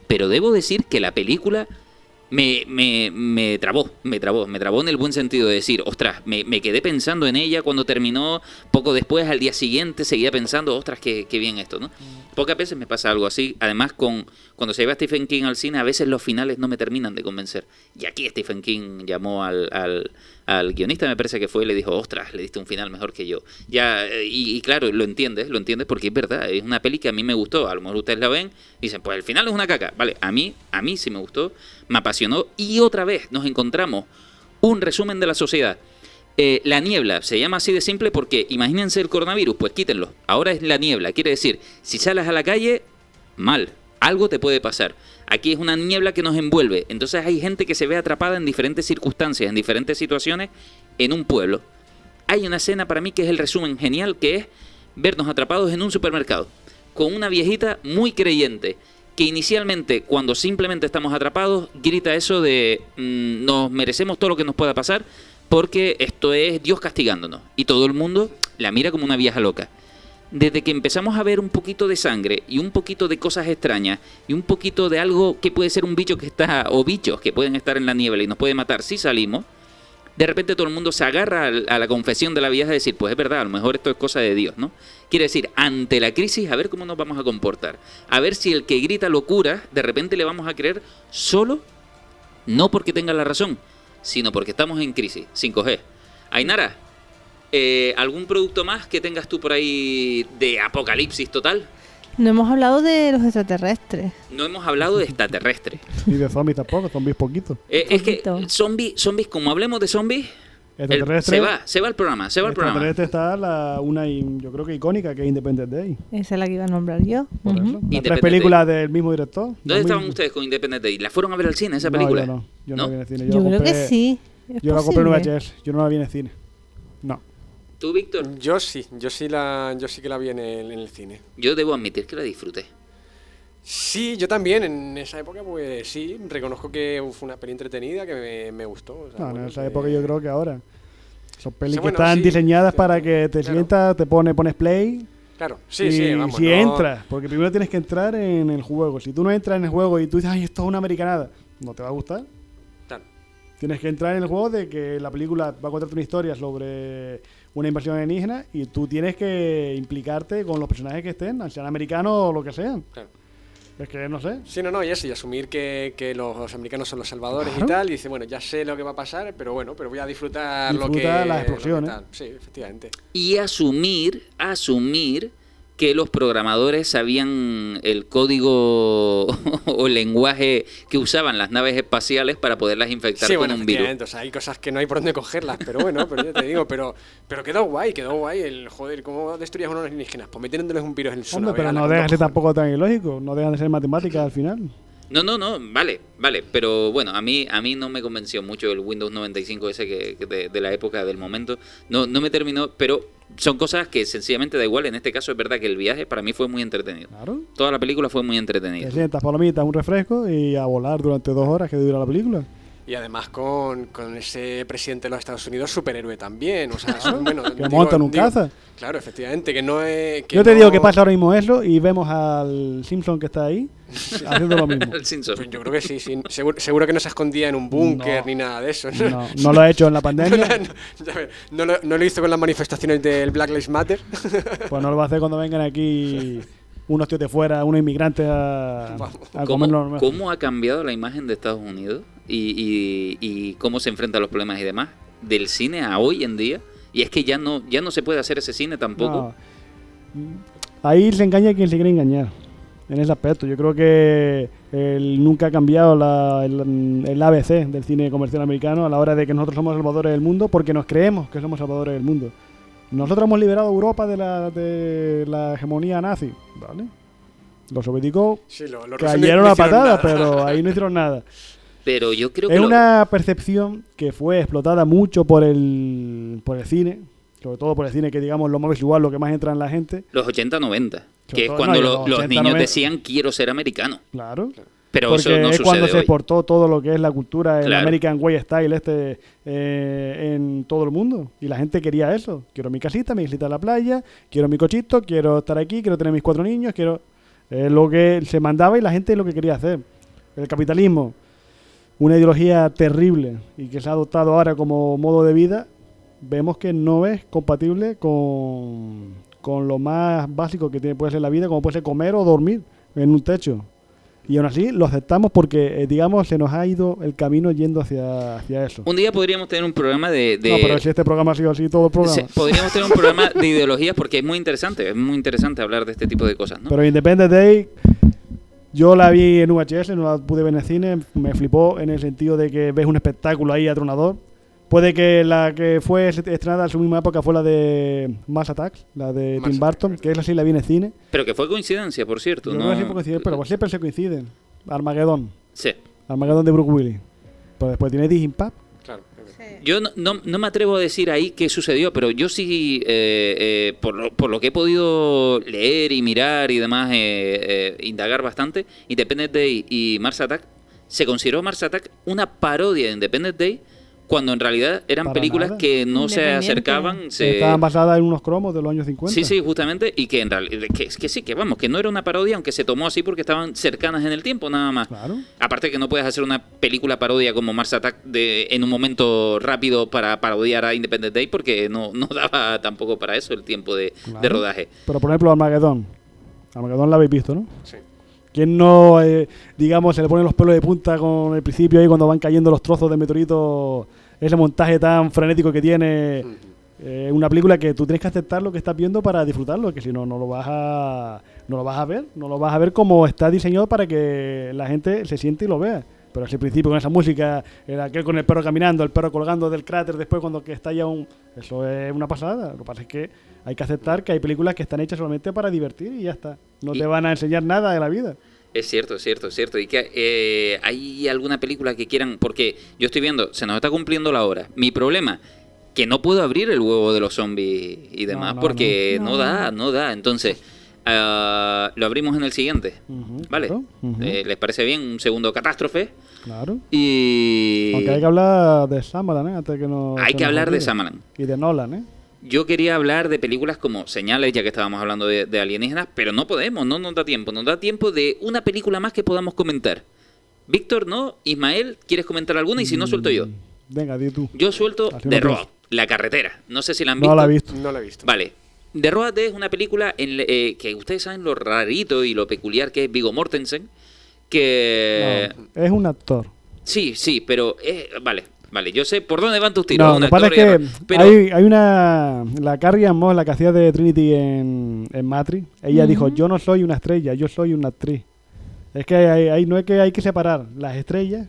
Pero debo decir que la película me, me, me trabó, me trabó, me trabó en el buen sentido de decir, ostras, me, me quedé pensando en ella cuando terminó, poco después, al día siguiente, seguía pensando, ostras, qué, qué bien esto, ¿no? Pocas veces me pasa algo así, además con cuando se lleva Stephen King al cine, a veces los finales no me terminan de convencer. Y aquí Stephen King llamó al, al, al guionista, me parece que fue, y le dijo, ostras, le diste un final mejor que yo. Ya, eh, y, claro, lo entiendes, lo entiendes porque es verdad, es una peli que a mí me gustó, a lo mejor ustedes la ven dicen, pues el final es una caca, vale, a mí, a mí sí me gustó, me apasionó y otra vez nos encontramos un resumen de la sociedad. Eh, la niebla se llama así de simple porque imagínense el coronavirus, pues quítenlo. Ahora es la niebla, quiere decir, si sales a la calle, mal, algo te puede pasar. Aquí es una niebla que nos envuelve, entonces hay gente que se ve atrapada en diferentes circunstancias, en diferentes situaciones, en un pueblo. Hay una escena para mí que es el resumen genial, que es vernos atrapados en un supermercado, con una viejita muy creyente, que inicialmente, cuando simplemente estamos atrapados, grita eso de mm, nos merecemos todo lo que nos pueda pasar, porque esto es Dios castigándonos. Y todo el mundo la mira como una vieja loca. Desde que empezamos a ver un poquito de sangre y un poquito de cosas extrañas y un poquito de algo que puede ser un bicho que está, o bichos que pueden estar en la niebla y nos puede matar si salimos, de repente todo el mundo se agarra a la confesión de la vieja y decir, pues es verdad, a lo mejor esto es cosa de Dios, ¿no? Quiere decir, ante la crisis, a ver cómo nos vamos a comportar. A ver si el que grita locura, de repente le vamos a creer solo, no porque tenga la razón, sino porque estamos en crisis, sin coger. Ainara, eh, ¿algún producto más que tengas tú por ahí de apocalipsis total? No hemos hablado de los extraterrestres. No hemos hablado de extraterrestres. Ni de zombies tampoco, zombies poquitos. Eh, es que Poquito. zombies, zombies, como hablemos de zombies, el- se va, se va el programa, se va el programa. está la, una, y- yo creo que icónica, que es Independent Day. Esa es la que iba a nombrar yo. Por. Las Independent tres películas del mismo director. ¿Dónde estaban ustedes con Independent Day? ¿La fueron a ver al cine esa No, película? yo no. Yo no, ¿No? la vi en el cine. Yo, la creo que compré- sí. es Yo la compré en. VHS. Yo no la vi en el cine. ¿Tú, Víctor? Yo sí, yo sí la, yo sí que la vi en el, en el cine. Yo debo admitir que la disfruté. Sí, yo también en esa época, pues sí, reconozco que fue una peli entretenida que me, me gustó. o sea, No, en esa que- época yo creo que ahora. Son pelis Sí, que bueno, están sí, diseñadas sí, para que te claro. sientas, te pone, pones play Claro, sí, y sí, vamos. si no- entras, porque primero tienes que entrar en el juego. Si tú no entras en el juego y tú dices, ay, esto es una americanada, no te va a gustar. Claro. Tienes que entrar en el juego de que la película va a contarte una historia sobre una invasión alienígena y tú tienes que implicarte con los personajes que estén, sean americanos o lo que sean. Claro. Es que no sé. Sí, no, no, y eso, y asumir que, que los americanos son los salvadores Claro. y tal, y dice, bueno, ya sé lo que va a pasar, pero bueno, pero voy a disfrutar lo que... Disfruta las lo que explosiones. tal. Sí, efectivamente. Y asumir, asumir que los programadores sabían el código o el lenguaje que usaban las naves espaciales para poderlas infectar Sí, con bueno, un virus. o sea, hay cosas que no hay por dónde cogerlas, pero bueno, pero ya te digo, pero, pero quedó guay, quedó guay el, joder, ¿cómo destruías unos alienígenas? Pues metiéndoles un virus en su Hombre, pero no dejan de ser tampoco tan ilógico, no dejan de ser matemáticas al final. No, no, no, vale, vale, pero bueno, a mí a mí no me convenció mucho el Windows 95 ese que, que de, de la época del momento. No no me terminó, pero son cosas que sencillamente da igual. En este caso es verdad que el viaje para mí fue muy entretenido. Claro. Toda la película fue muy Te entretenida. sientas palomitas, un refresco y a volar durante dos horas que dura la película. Y además con, con ese presidente de los Estados Unidos superhéroe también, o sea, eso, bueno, Que montan un caza. Claro, efectivamente, que no es... que Yo te no- digo que pasa ahora mismo eso y vemos al Simpson que está ahí haciendo lo mismo. El Simpson. Pues yo creo que sí, sí. Seguro, seguro que no se escondía en un búnker No. ni nada de eso. No, no lo ha hecho en la pandemia, no, lo, no lo hizo con las manifestaciones del Black Lives Matter. pues no lo va a hacer cuando vengan aquí unos tíos de fuera, unos inmigrantes a, a comerlo. ¿Cómo, cómo ha cambiado la imagen de Estados Unidos y, y- y cómo se enfrenta a los problemas y demás del cine a hoy en día? Y es que ya no ya no se puede hacer ese cine tampoco. No. Ahí se engaña quien se quiere engañar. En ese aspecto, yo creo que el- nunca ha cambiado la- el, el ABC del cine comercial americano a la hora de que nosotros somos salvadores del mundo porque nos creemos que somos salvadores del mundo. Nosotros hemos liberado a Europa de la, de la hegemonía nazi, ¿vale? Los soviéticos Sí, lo, lo rusos no- cayeron no a hicieron patada, nada. pero ahí no hicieron nada. Pero yo creo que Es lo- una percepción que fue explotada mucho por el, por el cine, sobre todo por el cine que digamos lo más visual, lo que más entra en la gente. los 80-90, que es cuando no, los los 80, niños 90. decían quiero ser americano. Claro. Pero Porque eso no es cuando se hoy. exportó todo lo que es la cultura, el Claro. American Way Style este eh, en todo el mundo. Y la gente quería eso. Quiero mi casita, mi islita en la playa, quiero mi cochito, quiero estar aquí, quiero tener mis cuatro niños, quiero... Es lo que se mandaba y la gente lo que quería hacer. El capitalismo, una ideología terrible y que se ha adoptado ahora como modo de vida, vemos que no es compatible con, con lo más básico que tiene, puede ser la vida, como puede ser comer o dormir en un techo. Y aún así lo aceptamos porque, eh, digamos, se nos ha ido el camino yendo hacia, hacia eso. Un día podríamos tener un programa de... de- No, pero si este programa ha sido así, todo el programa. Podríamos tener un programa de ideologías porque es muy interesante, es muy interesante hablar de este tipo de cosas, ¿no? Pero Independence Day, yo la vi en VHS, no la pude ver en el cine, me flipó en el sentido de que ves un espectáculo ahí atronador. Puede que la que fue estrenada en su misma época fue la de Mass Attacks, la de Mass Tim Burton, que esa sí la vi en el cine. Pero que fue coincidencia, por cierto, Yo ¿no? fue coincidencia, pero siempre se coinciden. Armageddon, Sí. Armageddon de Brooke Willis. Pero después tiene The Impact. Claro, es. Yo no, no, no me atrevo a decir ahí qué sucedió, pero yo sí, eh, eh, por, lo, por lo que he podido leer y mirar y demás, eh, eh, indagar bastante, Independence Day y Mars Attack, se consideró Mars Attack una parodia de Independence Day cuando en realidad eran Para películas nada. que no se acercaban. Se... Estaban basadas en unos cromos de los años 50. Sí, sí, justamente, y que en realidad, que, que sí, que vamos, que no era una parodia, aunque se tomó así porque estaban cercanas en el tiempo, nada más. Claro. Aparte que no puedes hacer una película parodia como Mars Attack de, en un momento rápido para parodiar a Independent Day porque no, no daba tampoco para eso el tiempo de, de rodaje. Pero por ejemplo, Armageddon. Armageddon la habéis visto, ¿no? Sí. ¿Quién no, eh, digamos, se le ponen los pelos de punta con el principio ahí cuando van cayendo los trozos de meteorito? Ese montaje tan frenético que tiene. Eh, una película que tú tienes que aceptar lo que estás viendo para disfrutarlo, que si no, no lo vas a, no lo vas a ver. No lo vas a ver como está diseñado para que la gente se siente y lo vea. Pero ese principio con esa música, el aquel con el perro caminando, el perro colgando del cráter después cuando que está ya un... Eso es una pasada. Lo que pasa es que hay que aceptar que hay películas que están hechas solamente para divertir y ya está. No Y- te van a enseñar nada de la vida. Es cierto, es cierto, es cierto. Y que eh, hay alguna película que quieran, porque yo estoy viendo, se nos está cumpliendo la hora. Mi problema que no puedo abrir el huevo de los zombies y demás no, porque no. no. da, no da. Entonces, ah, lo abrimos en el siguiente. ¿Vale? claro. Eh, ¿Les parece bien? Un segundo catástrofe. Claro. Y Aunque hay que hablar de Shyamalan, ¿eh? Antes que no, hay que hablar de. Shyamalan. Y de Nolan, ¿eh? Yo quería hablar de películas como Señales, ya que estábamos hablando de, de alienígenas, pero no podemos, no nos da tiempo. Nos da tiempo de una película más que podamos comentar. Víctor, ¿no? Ismael, ¿quieres comentar alguna? Y si no, suelto yo. Mm, Venga, di tú. Yo suelto The no Road. La Carretera. No sé si la han visto. No la he visto. No la he visto. Vale. The Road es una película en, le- eh, que ustedes saben lo rarito y lo peculiar que es Vigo Mortensen. Que... No, es un actor. Sí, sí, pero... es- vale, vale. Yo sé por dónde van tus tiros. No, lo que pasa es que pero- hay, hay una... La Carrie Ann Moss, la que hacía de Trinity en, en Matrix, ella dijo, yo no soy una estrella, yo soy una actriz. Es que hay, hay- no es que hay que separar las estrellas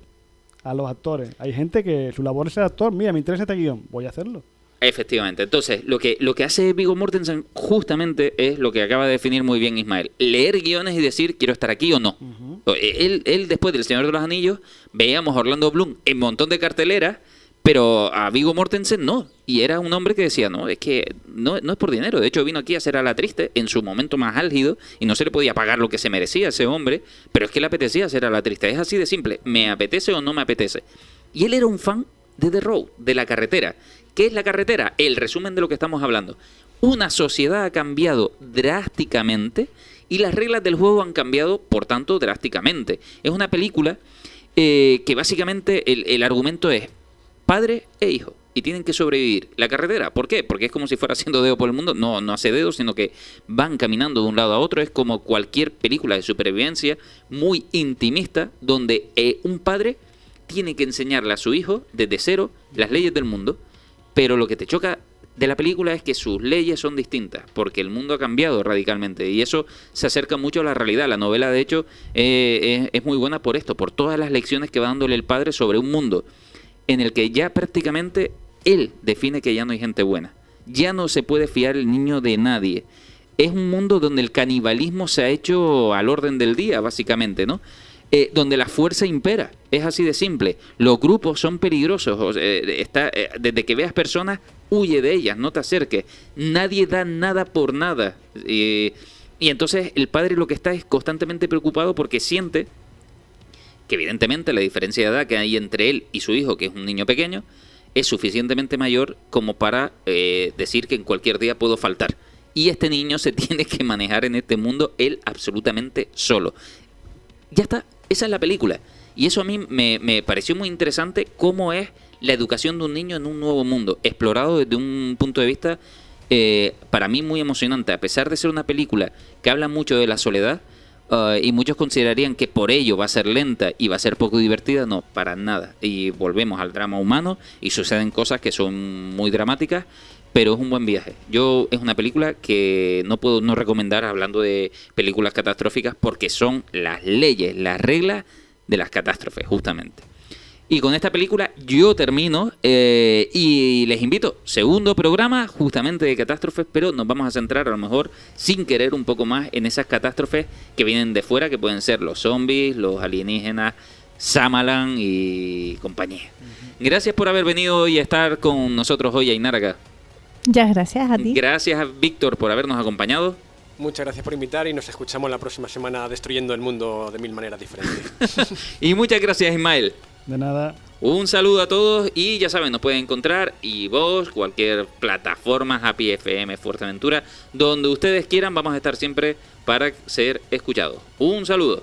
a los actores. Hay gente que su labor es ser actor. Mira, me interesa este guion, voy a hacerlo. Efectivamente. Entonces, lo que, lo que hace Vigo Mortensen justamente es lo que acaba de definir muy bien Ismael. Leer guiones y decir, quiero estar aquí o no. O- él, él, después del Señor de los Anillos, veíamos a Orlando Bloom en montón de carteleras, pero a Vigo Mortensen no. Y era un hombre que decía, no, es que no, no es por dinero. De hecho, vino aquí a ser a la triste en su momento más álgido y no se le podía pagar lo que se merecía a ese hombre, pero es que le apetecía ser a la triste. Es así de simple. ¿Me apetece o no me apetece? Y él era un fan de The Road, de la carretera. ¿Qué es la carretera? El resumen de lo que estamos hablando. Una sociedad ha cambiado drásticamente y las reglas del juego han cambiado, por tanto, drásticamente. Es una película eh, que básicamente el, argumento es padre e hijo y tienen que sobrevivir. La carretera, ¿por qué? Porque es como si fuera haciendo dedo por el mundo. No, no hace dedo, sino que van caminando de un lado a otro. Es como cualquier película de supervivencia muy intimista donde eh, un padre tiene que enseñarle a su hijo desde cero las leyes del mundo, pero lo que te choca de la película es que sus leyes son distintas, porque el mundo ha cambiado radicalmente y eso se acerca mucho a la realidad. La novela, de hecho, eh, es, es muy buena por esto, por todas las lecciones que va dándole el padre sobre un mundo en el que ya prácticamente él define que ya no hay gente buena. Ya no se puede fiar el niño de nadie. Es un mundo donde el canibalismo se ha hecho al orden del día, básicamente, ¿no? Eh, donde la fuerza impera. Es así de simple. Los grupos son peligrosos. eh, eh, desde que veas personas, huye de ellas, no te acerques. Nadie da nada por nada. Y entonces el padre lo que está es constantemente preocupado porque siente que evidentemente la diferencia de edad que hay entre él y su hijo, que es un niño pequeño, es suficientemente mayor como para decir que en cualquier día puedo faltar. Y este niño se tiene que manejar en este mundo él absolutamente solo. Ya está, esa es la película. Y eso a mí me, me pareció muy interesante cómo es la educación de un niño en un nuevo mundo, explorado desde un punto de vista eh, para mí muy emocionante. A pesar de ser una película que habla mucho de la soledad, Uh, y muchos considerarían que por ello va a ser lenta y va a ser poco divertida. No, para nada. Y volvemos al drama humano y suceden cosas que son muy dramáticas, pero es un buen viaje. Yo es una película que no puedo no recomendar hablando de películas catastróficas porque son las leyes, las reglas de las catástrofes, justamente. Y con esta película yo termino eh, y les invito, segundo programa justamente de catástrofes, pero nos vamos a centrar a lo mejor sin querer un poco más en esas catástrofes que vienen de fuera, que pueden ser los zombies, los alienígenas, Samalan y compañía. Gracias por haber venido y estar con nosotros hoy, Ainara, acá. Muchas gracias a ti. Gracias a Víctor por habernos acompañado. Muchas gracias por invitar y nos escuchamos la próxima semana destruyendo el mundo de mil maneras diferentes. Y muchas gracias, Ismael. De nada. Un saludo a todos y ya saben, nos pueden encontrar y vos, cualquier plataforma, Happy FM, Fuerteventura, donde ustedes quieran, vamos a estar siempre para ser escuchados. Un saludo.